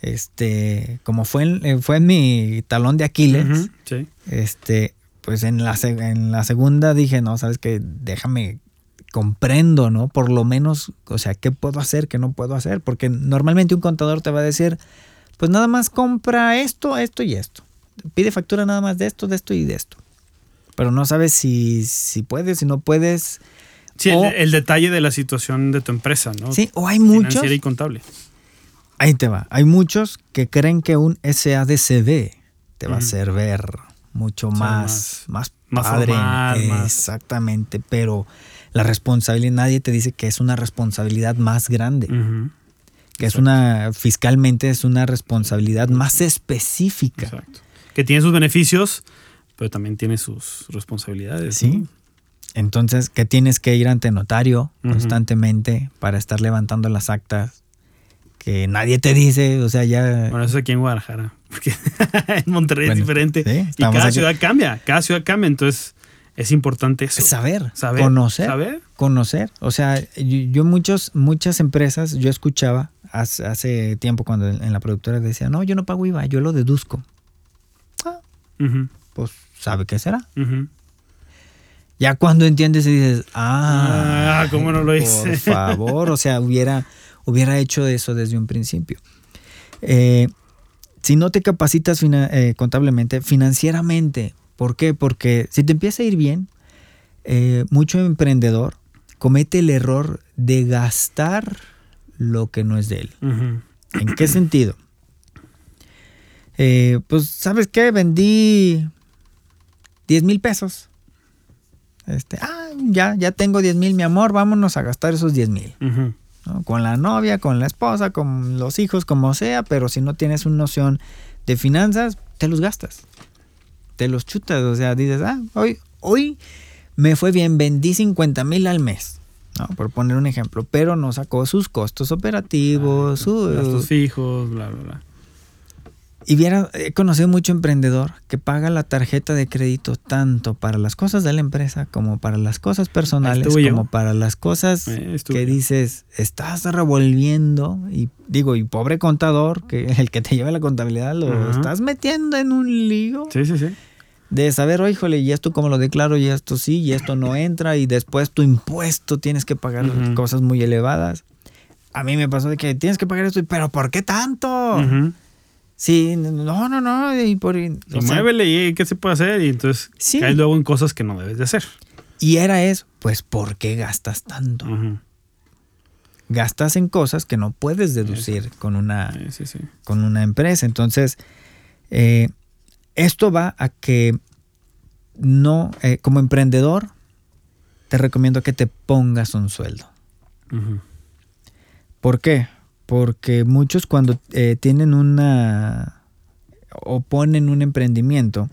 este, como fue en, eh, fue en mi talón de Aquiles. Sí. este, pues en la, en la segunda dije, no, sabes que déjame, comprendo, ¿no? Por lo menos, o sea, ¿qué puedo hacer, qué no puedo hacer? Porque normalmente un contador te va a decir, pues nada más compra esto, esto y esto. Pide factura nada más de esto, de esto y de esto. Pero no sabes si, si puedes, si no puedes. Sí, O- el, el detalle de la situación de tu empresa, ¿no? Sí, o hay muchos. Financiera y contable. Ahí te va. Hay muchos que creen que un SADCB te va a hacer ver mucho más, más, más padre. formal, más- Exactamente, pero la responsabilidad, nadie te dice que es una responsabilidad más grande, que es una, fiscalmente es una responsabilidad más específica. Exacto. Que tiene sus beneficios, pero también tiene sus responsabilidades. Sí. ¿no? Entonces, que tienes que ir ante notario constantemente para estar levantando las actas. Que nadie te dice, o sea, ya... Bueno, eso es aquí en Guadalajara, [LAUGHS] porque en Monterrey Bueno, es diferente. sí, y cada aquí. ciudad cambia, cada ciudad cambia, entonces es importante eso. Saber, Saber, conocer, saber. conocer. O sea, yo, muchos, muchas empresas, yo escuchaba hace, hace tiempo cuando en, la productora decía, no, yo no pago IVA, yo lo deduzco. Ah, pues, ¿sabe qué será? Ya cuando entiendes y dices, ah, Ah, ¿cómo no lo hice? Por [LAUGHS] favor, o sea, hubiera, hubiera hecho eso desde un principio. Eh, si no te capacitas fina- eh, contablemente, financieramente, ¿por qué? Porque si te empieza a ir bien, eh, mucho emprendedor comete el error de gastar lo que no es de él. ¿En qué sentido? Eh, pues, ¿sabes qué? Vendí 10 mil pesos. Este, ah, ya, ya tengo 10 mil, mi amor, vámonos a gastar esos 10 mil. Ujú. ¿No? Con la novia, con la esposa, con los hijos, como sea, pero si no tienes una noción de finanzas, te los gastas. Te los chutas, o sea, dices, ah, hoy, hoy me fue bien, vendí 50 mil al mes. ¿no? Por poner un ejemplo, pero no sacó sus costos operativos, su, Gastos fijos, bla, bla, bla. Y viera, he conocido mucho emprendedor que paga la tarjeta de crédito tanto para las cosas de la empresa como para las cosas personales, como para las cosas Eh, que dices, estás revolviendo y digo, y pobre contador, que [LAUGHS] el que te lleva la contabilidad lo Ajá. estás metiendo en un lío Sí, sí, sí. de saber, oh, híjole, y esto cómo lo declaro, y esto sí, y esto no entra, y después tu impuesto tienes que pagar cosas muy elevadas. A mí me pasó de que tienes que pagar esto, pero ¿por qué tanto? Ujú. Sí, no, no, no, y por... Y o sea, muévele y qué se puede hacer y entonces Sí. caes luego en cosas que no debes de hacer. Y era eso, pues ¿por qué gastas tanto? Gastas en cosas que no puedes deducir con una, Sí, sí, sí. con una empresa. Entonces, eh, esto va a que no, eh, como emprendedor, te recomiendo que te pongas un sueldo. Ujú. ¿Por qué? Porque muchos cuando eh, tienen una o ponen un emprendimiento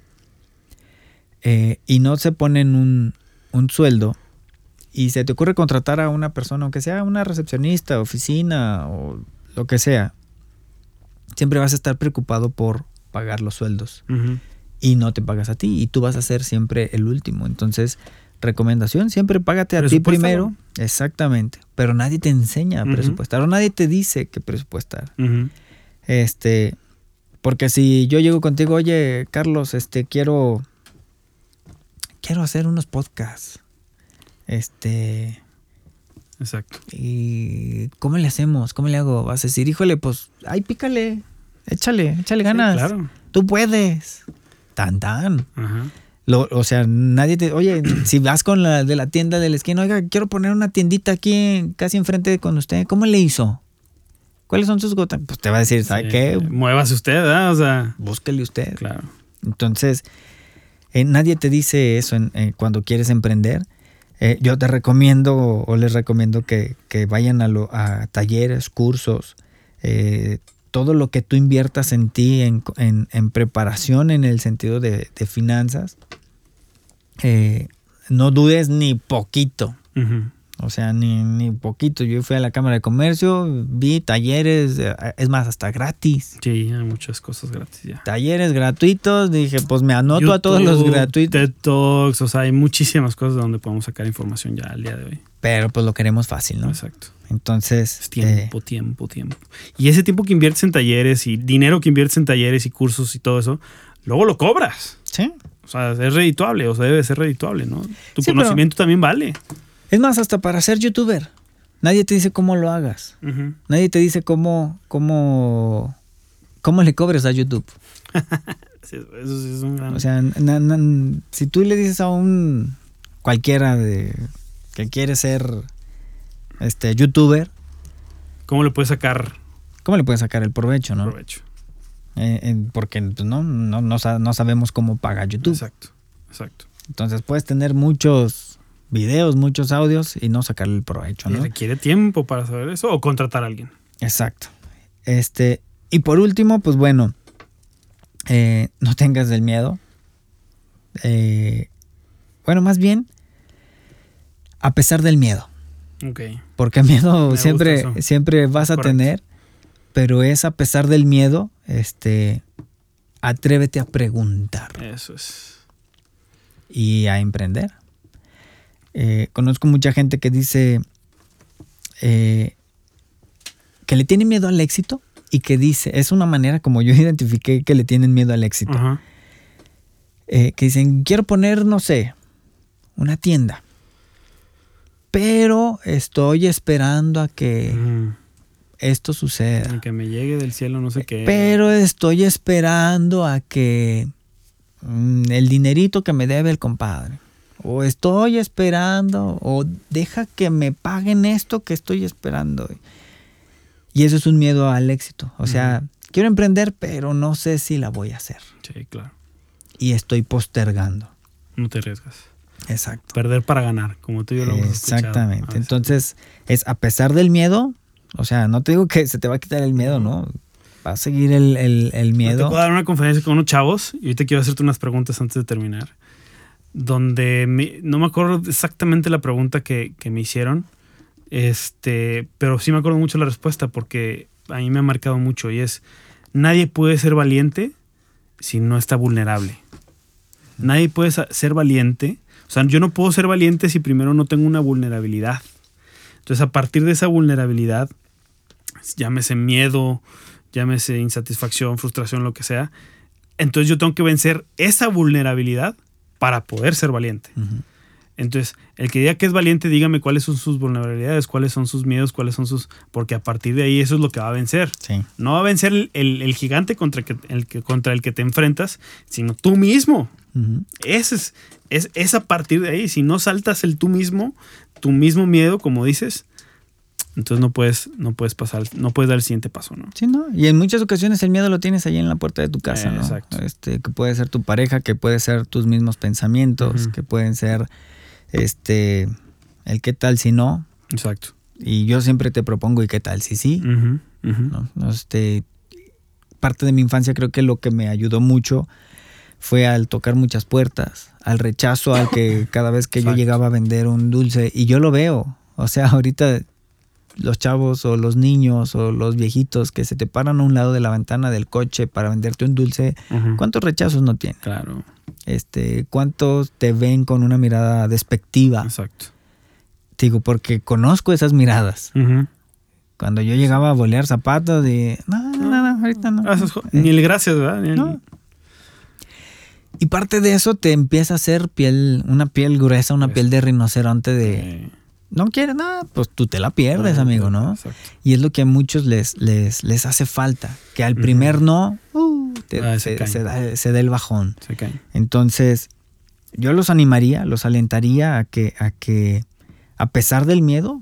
eh, y no se ponen un, un sueldo y se te ocurre contratar a una persona, aunque sea una recepcionista, oficina o lo que sea, siempre vas a estar preocupado por pagar los sueldos y no te pagas a ti y tú vas a ser siempre el último. Entonces, recomendación, siempre págate a ti primero. Exactamente, pero nadie te enseña a presupuestar o nadie te dice que presupuestar. Este, porque si yo llego contigo, oye, Carlos, este quiero quiero hacer unos podcasts. Este, Exacto. ¿y cómo le hacemos? ¿Cómo le hago? Vas a decir, híjole, pues, ay, pícale, échale, échale ganas. Sí, claro. Tú puedes. Tan tan. Ajá. Lo- o sea, nadie te. Oye, [CLEARS THROAT] si vas con la de la tienda de la esquina, oiga, quiero poner una tiendita aquí casi enfrente con usted. ¿Cómo le hizo? ¿Cuáles son sus gotas? Pues te va a decir, ¿sabe Sí. qué? Muévase usted, ¿verdad? O sea, Búsquele usted. claro. Entonces, eh, nadie te dice eso en- eh, cuando quieres emprender. Eh, yo te recomiendo o les recomiendo que, que vayan a, lo- a talleres, cursos, eh, todo lo que tú inviertas en ti, en, en- en preparación en el sentido de, de finanzas, eh, no dudes ni poquito. O sea, ni, ni poquito. Yo fui a la Cámara de Comercio, vi talleres, eh, es más, hasta gratis. Sí, hay muchas cosas gratis ya. Talleres gratuitos, dije, pues me anoto a todos los gratuitos. TED Talks, o sea, hay muchísimas cosas donde podemos sacar información ya al día de hoy. Pero pues lo queremos fácil, ¿no? Exacto. Entonces, Es tiempo, tiempo, tiempo. Y ese tiempo que inviertes en talleres y dinero que inviertes en talleres y cursos y todo eso, luego lo cobras. eh, sí. O sea, es redituable, o sea, debe ser redituable, ¿no? Tu Sí, conocimiento también vale. Es más, hasta para ser youtuber. Nadie te dice cómo lo hagas. Nadie te dice cómo, cómo, cómo le cobres a YouTube. [LAUGHS] Sí, Eso sí es un gran... O sea, na- na- si tú le dices a un cualquiera de que quiere ser este youtuber, ¿Cómo le puedes sacar ¿cómo le puedes sacar el provecho, no? provecho? Eh, eh, porque pues, no, no, no, no sabemos cómo paga YouTube. Exacto, exacto. Entonces puedes tener muchos videos, muchos audios y no sacarle el provecho, Y requiere tiempo para saber eso o contratar a alguien. Exacto. Este, y por último, pues bueno, eh, no tengas el miedo. Bueno, más bien, a pesar del miedo. Ok. Porque miedo siempre, siempre vas a Correcto. tener. Pero es a pesar del miedo, este, atrévete a preguntar. Eso es. Y a emprender. Eh, conozco mucha gente que dice eh, que le tiene miedo al éxito y que dice, es una manera como yo [LAUGHS] identifiqué que le tienen miedo al éxito. Ajá. Eh, que dicen, quiero poner, no sé, una tienda. Pero estoy esperando a que Ujú. Esto suceda. Que me llegue del cielo, no sé qué. Pero estoy esperando a que mm, el dinerito que me debe el compadre. O estoy esperando, o deja que me paguen esto que estoy esperando. Y eso es un miedo al éxito. O sea, quiero emprender, pero no sé si la voy a hacer. Sí, claro. Y estoy postergando. No te arriesgas. Exacto. Perder para ganar, como tú y yo lo. Exactamente. Ah. Entonces, es a pesar del miedo, o sea, no te digo que se te va a quitar el miedo, ¿no? Va a seguir el, el- el Te miedo. puedo dar una conferencia con unos chavos y ahorita quiero hacerte unas preguntas antes de terminar. Donde me- no me acuerdo exactamente la pregunta que, que me hicieron, este, pero sí me acuerdo mucho la respuesta porque a mí me ha marcado mucho y es, nadie puede ser valiente si no está vulnerable. Nadie puede ser valiente. O sea, yo no puedo ser valiente si primero no tengo una vulnerabilidad. Entonces, a partir de esa vulnerabilidad, llámese miedo, llámese insatisfacción, frustración, lo que sea, entonces yo tengo que vencer esa vulnerabilidad para poder ser valiente. Entonces, el que diga que es valiente, dígame cuáles son sus vulnerabilidades, cuáles son sus miedos, cuáles son sus... Porque a partir de ahí eso es lo que va a vencer. Sí. No va a vencer el, el- el gigante contra, que- el que, contra el que te enfrentas, sino tú mismo. Ese es, es, es a partir de ahí. Si no saltas el tú mismo, tu mismo miedo, como dices, entonces no puedes, no puedes pasar, no puedes dar el siguiente paso, ¿no? Sí, ¿no? Y en muchas ocasiones el miedo lo tienes ahí en la puerta de tu casa, ¿no? Exacto. Este, que puede ser tu pareja, que puede ser tus mismos pensamientos, que pueden ser este el qué tal si no. Exacto. Y yo siempre te propongo y qué tal si sí. Este, parte de mi infancia creo que lo que me ayudó mucho fue al tocar muchas puertas, al rechazo al que [COUGHS] cada vez que yo llegaba a vender un dulce, y yo lo veo, o sea, [LAUGHS] ahorita los chavos o los niños o los viejitos que se te paran a un lado de la ventana del coche para venderte un dulce. ¿cuántos rechazos no tienen? Claro, Este, ¿Cuántos te ven con una mirada despectiva? exacto. Digo, porque conozco esas miradas. Cuando yo llegaba a bolear zapatos de, no, no, no, ahorita no. Ah, Eh, Ni el gracias, ¿verdad? Ni el- No. Y parte de eso te empieza a hacer piel, una piel gruesa, una piel de rinoceronte de, no quieres nada, pues tú te la pierdes, amigo, ¿no? Exacto. Y es lo que a muchos les, les, les hace falta, que al primer no, uh, te- Ah, se se, caen. se da, se da el bajón. Se caen. Entonces, yo los animaría, los alentaría a que, a que a pesar del miedo,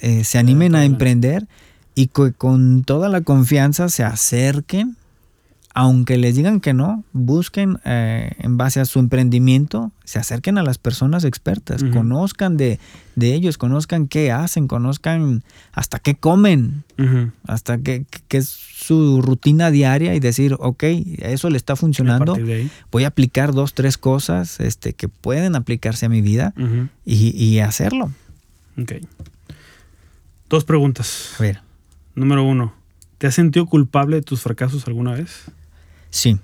eh, se animen a emprender y que con toda la confianza se acerquen, aunque les digan que no, busquen eh, en base a su emprendimiento, se acerquen a las personas expertas, conozcan de, de ellos, conozcan qué hacen, conozcan hasta qué comen, hasta qué, qué es su rutina diaria y decir, ok, eso le está funcionando, voy a aplicar dos, tres cosas este, que pueden aplicarse a mi vida y, y hacerlo. Ok. Dos preguntas. A ver, Número uno. ¿Te has sentido culpable de tus fracasos alguna vez? Sí,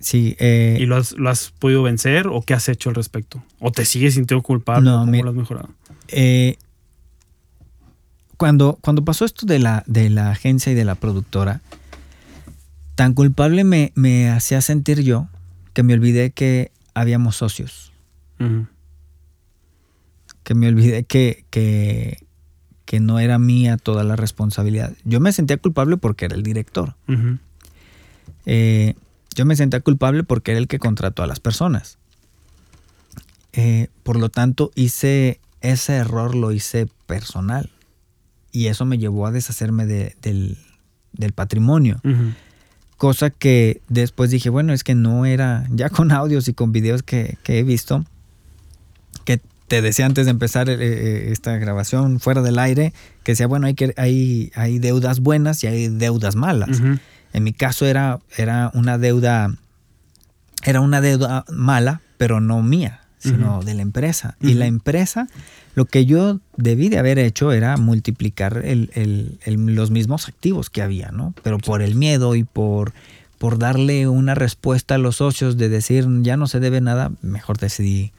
sí. eh, ¿Y lo has, lo has podido vencer o qué has hecho al respecto? ¿O te sigues sintiendo culpable? No, ¿Cómo lo has mejorado? eh, cuando, cuando pasó esto de la, de la agencia y de la productora, tan culpable me, me hacía sentir yo que me olvidé que habíamos socios, que me olvidé que, que, que no era mía toda la responsabilidad. Yo me sentía culpable porque era el director. Eh, yo me sentía culpable porque era el que contrató a las personas. Eh, por lo tanto, hice ese error, lo hice personal. Y eso me llevó a deshacerme de- del, del patrimonio. Cosa que después dije, bueno, es que no era, ya con audios y con videos que, que he visto, que te decía antes de empezar eh, esta grabación fuera del aire, que decía, bueno, hay, que, hay, hay deudas buenas y hay deudas malas. En mi caso era, era una deuda, era una deuda mala, pero no mía, sino de la empresa. Y la empresa, lo que yo debí de haber hecho era multiplicar los mismos activos que había, ¿no? Pero por el miedo y por, por darle una respuesta a los socios de decir ya no se debe nada, mejor decidí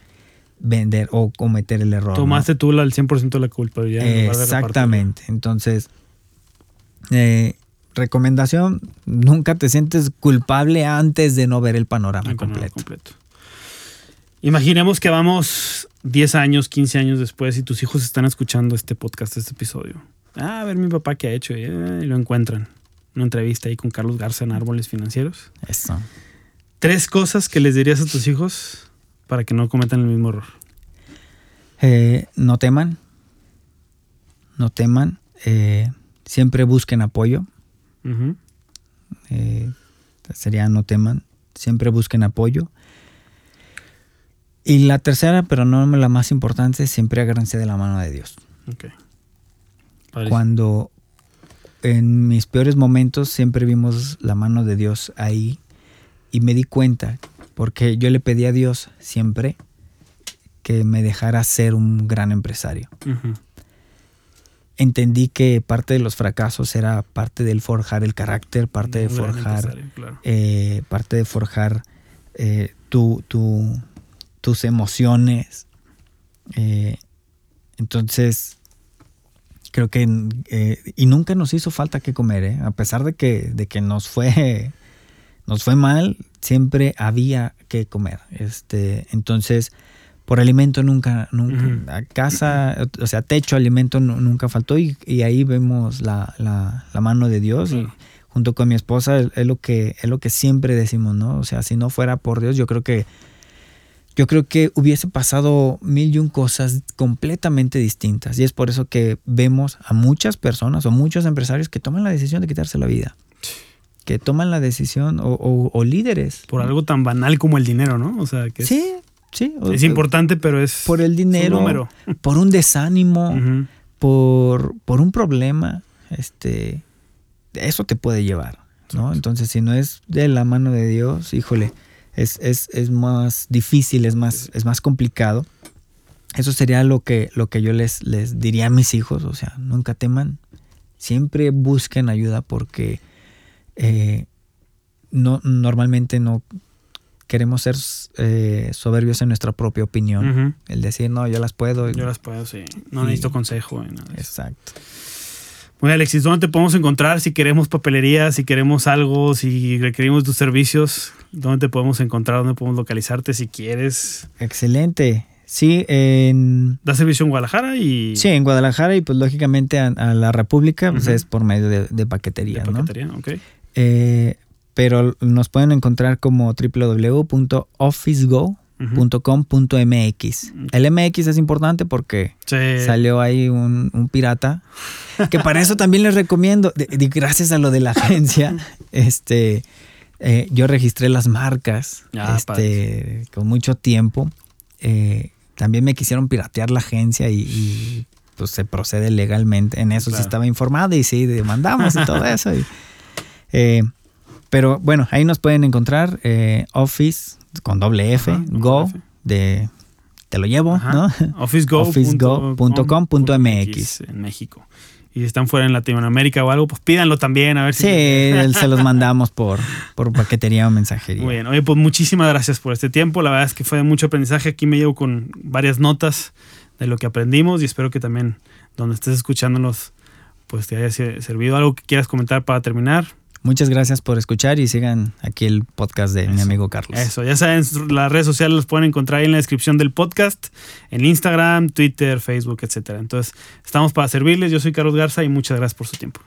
vender o cometer el error. Tomaste tú el 100% de la culpa. Exactamente. Entonces, eh, recomendación, nunca te sientes culpable antes de no ver el panorama, completo. Imaginemos que vamos 10 años, 15 años después y tus hijos están escuchando este podcast, este episodio. Ah, a ver mi papá qué ha hecho y, eh, lo encuentran. Una entrevista ahí con Carlos Garza en Árboles Financieros. Eso. Tres cosas que les dirías a tus hijos para que no cometan el mismo error. Eh, no teman. No teman. Eh, siempre busquen apoyo. Eh, sería no teman, siempre busquen apoyo. Y la tercera, pero no la más importante, siempre agárrense de la mano de Dios. Cuando en mis peores momentos siempre vimos la mano de Dios ahí y me di cuenta, porque yo le pedí a Dios siempre que me dejara ser un gran empresario entendí que parte de los fracasos era parte del forjar el carácter, parte de forjar, eh, parte de forjar eh, tu, tus emociones. Eh, entonces, creo que, y nunca nos hizo falta que comer, a pesar de que, de que nos fue, [LAUGHS] nos fue mal, siempre había que comer. Este, entonces, por alimento nunca, nunca, a casa, o sea, techo, alimento nunca faltó y, ahí vemos la, la, mano de Dios y junto con mi esposa es, lo que, es lo que siempre decimos, ¿no? O sea, si no fuera por Dios, yo creo que, yo creo que hubiese pasado mil y un cosas completamente distintas y es por eso que vemos a muchas personas o muchos empresarios que toman la decisión de quitarse la vida que toman la decisión o, o, líderes. Por algo tan banal como el dinero, ¿no? O sea, que Sí, Sí, es importante, pero es por el dinero, [LAUGHS] por un desánimo, por, por un problema, este, eso te puede llevar, ¿no? Entonces, si no es de la mano de Dios, híjole, es, es, más difícil, es más, es más complicado. Eso sería lo que, lo que yo les, les diría a mis hijos, o sea, nunca teman, siempre busquen ayuda porque eh, no, normalmente no queremos ser eh, soberbios en nuestra propia opinión. El decir, no, yo las puedo. Yo las puedo, sí. No necesito consejo. Exacto. Muy Alexis, ¿dónde te podemos encontrar si queremos papelería, si queremos algo, si requerimos tus servicios? ¿Dónde te podemos encontrar? ¿Dónde podemos localizarte si quieres? Excelente. Sí, en... ¿Da servicio en Guadalajara? y Sí, en Guadalajara y pues lógicamente a, la República pues es por medio de, paquetería. De paquetería, ok. Eh, pero nos pueden encontrar como www.officego.com.mx. El MX es importante porque salió ahí un, pirata, [LAUGHS] que para eso también les recomiendo, gracias a lo de la agencia, [LAUGHS] este, eh, yo registré las marcas ah, este, con mucho tiempo. Eh, también me quisieron piratear la agencia y, pues se procede legalmente. En eso sí estaba informado y sí, demandamos y todo [LAUGHS] eso. Y, eh, pero bueno, ahí nos pueden encontrar eh, Office con doble F, Go, de te lo llevo, ¿no? Officego.com.mx en México. Y si están fuera en Latinoamérica o algo, pues pídanlo también, a ver si. Sí, se los [LAUGHS] mandamos por, por paquetería o mensajería. Muy bien, oye, pues muchísimas gracias por este tiempo. La verdad es que fue de mucho aprendizaje. Aquí me llevo con varias notas de lo que aprendimos y espero que también donde estés escuchándonos, pues te haya servido algo que quieras comentar para terminar. Muchas gracias por escuchar y sigan aquí el podcast de mi amigo Carlos. Eso, ya saben, las redes sociales las pueden encontrar ahí en la descripción del podcast, en Instagram, Twitter, Facebook, etc. Entonces, estamos para servirles. Yo soy Carlos Garza y muchas gracias por su tiempo.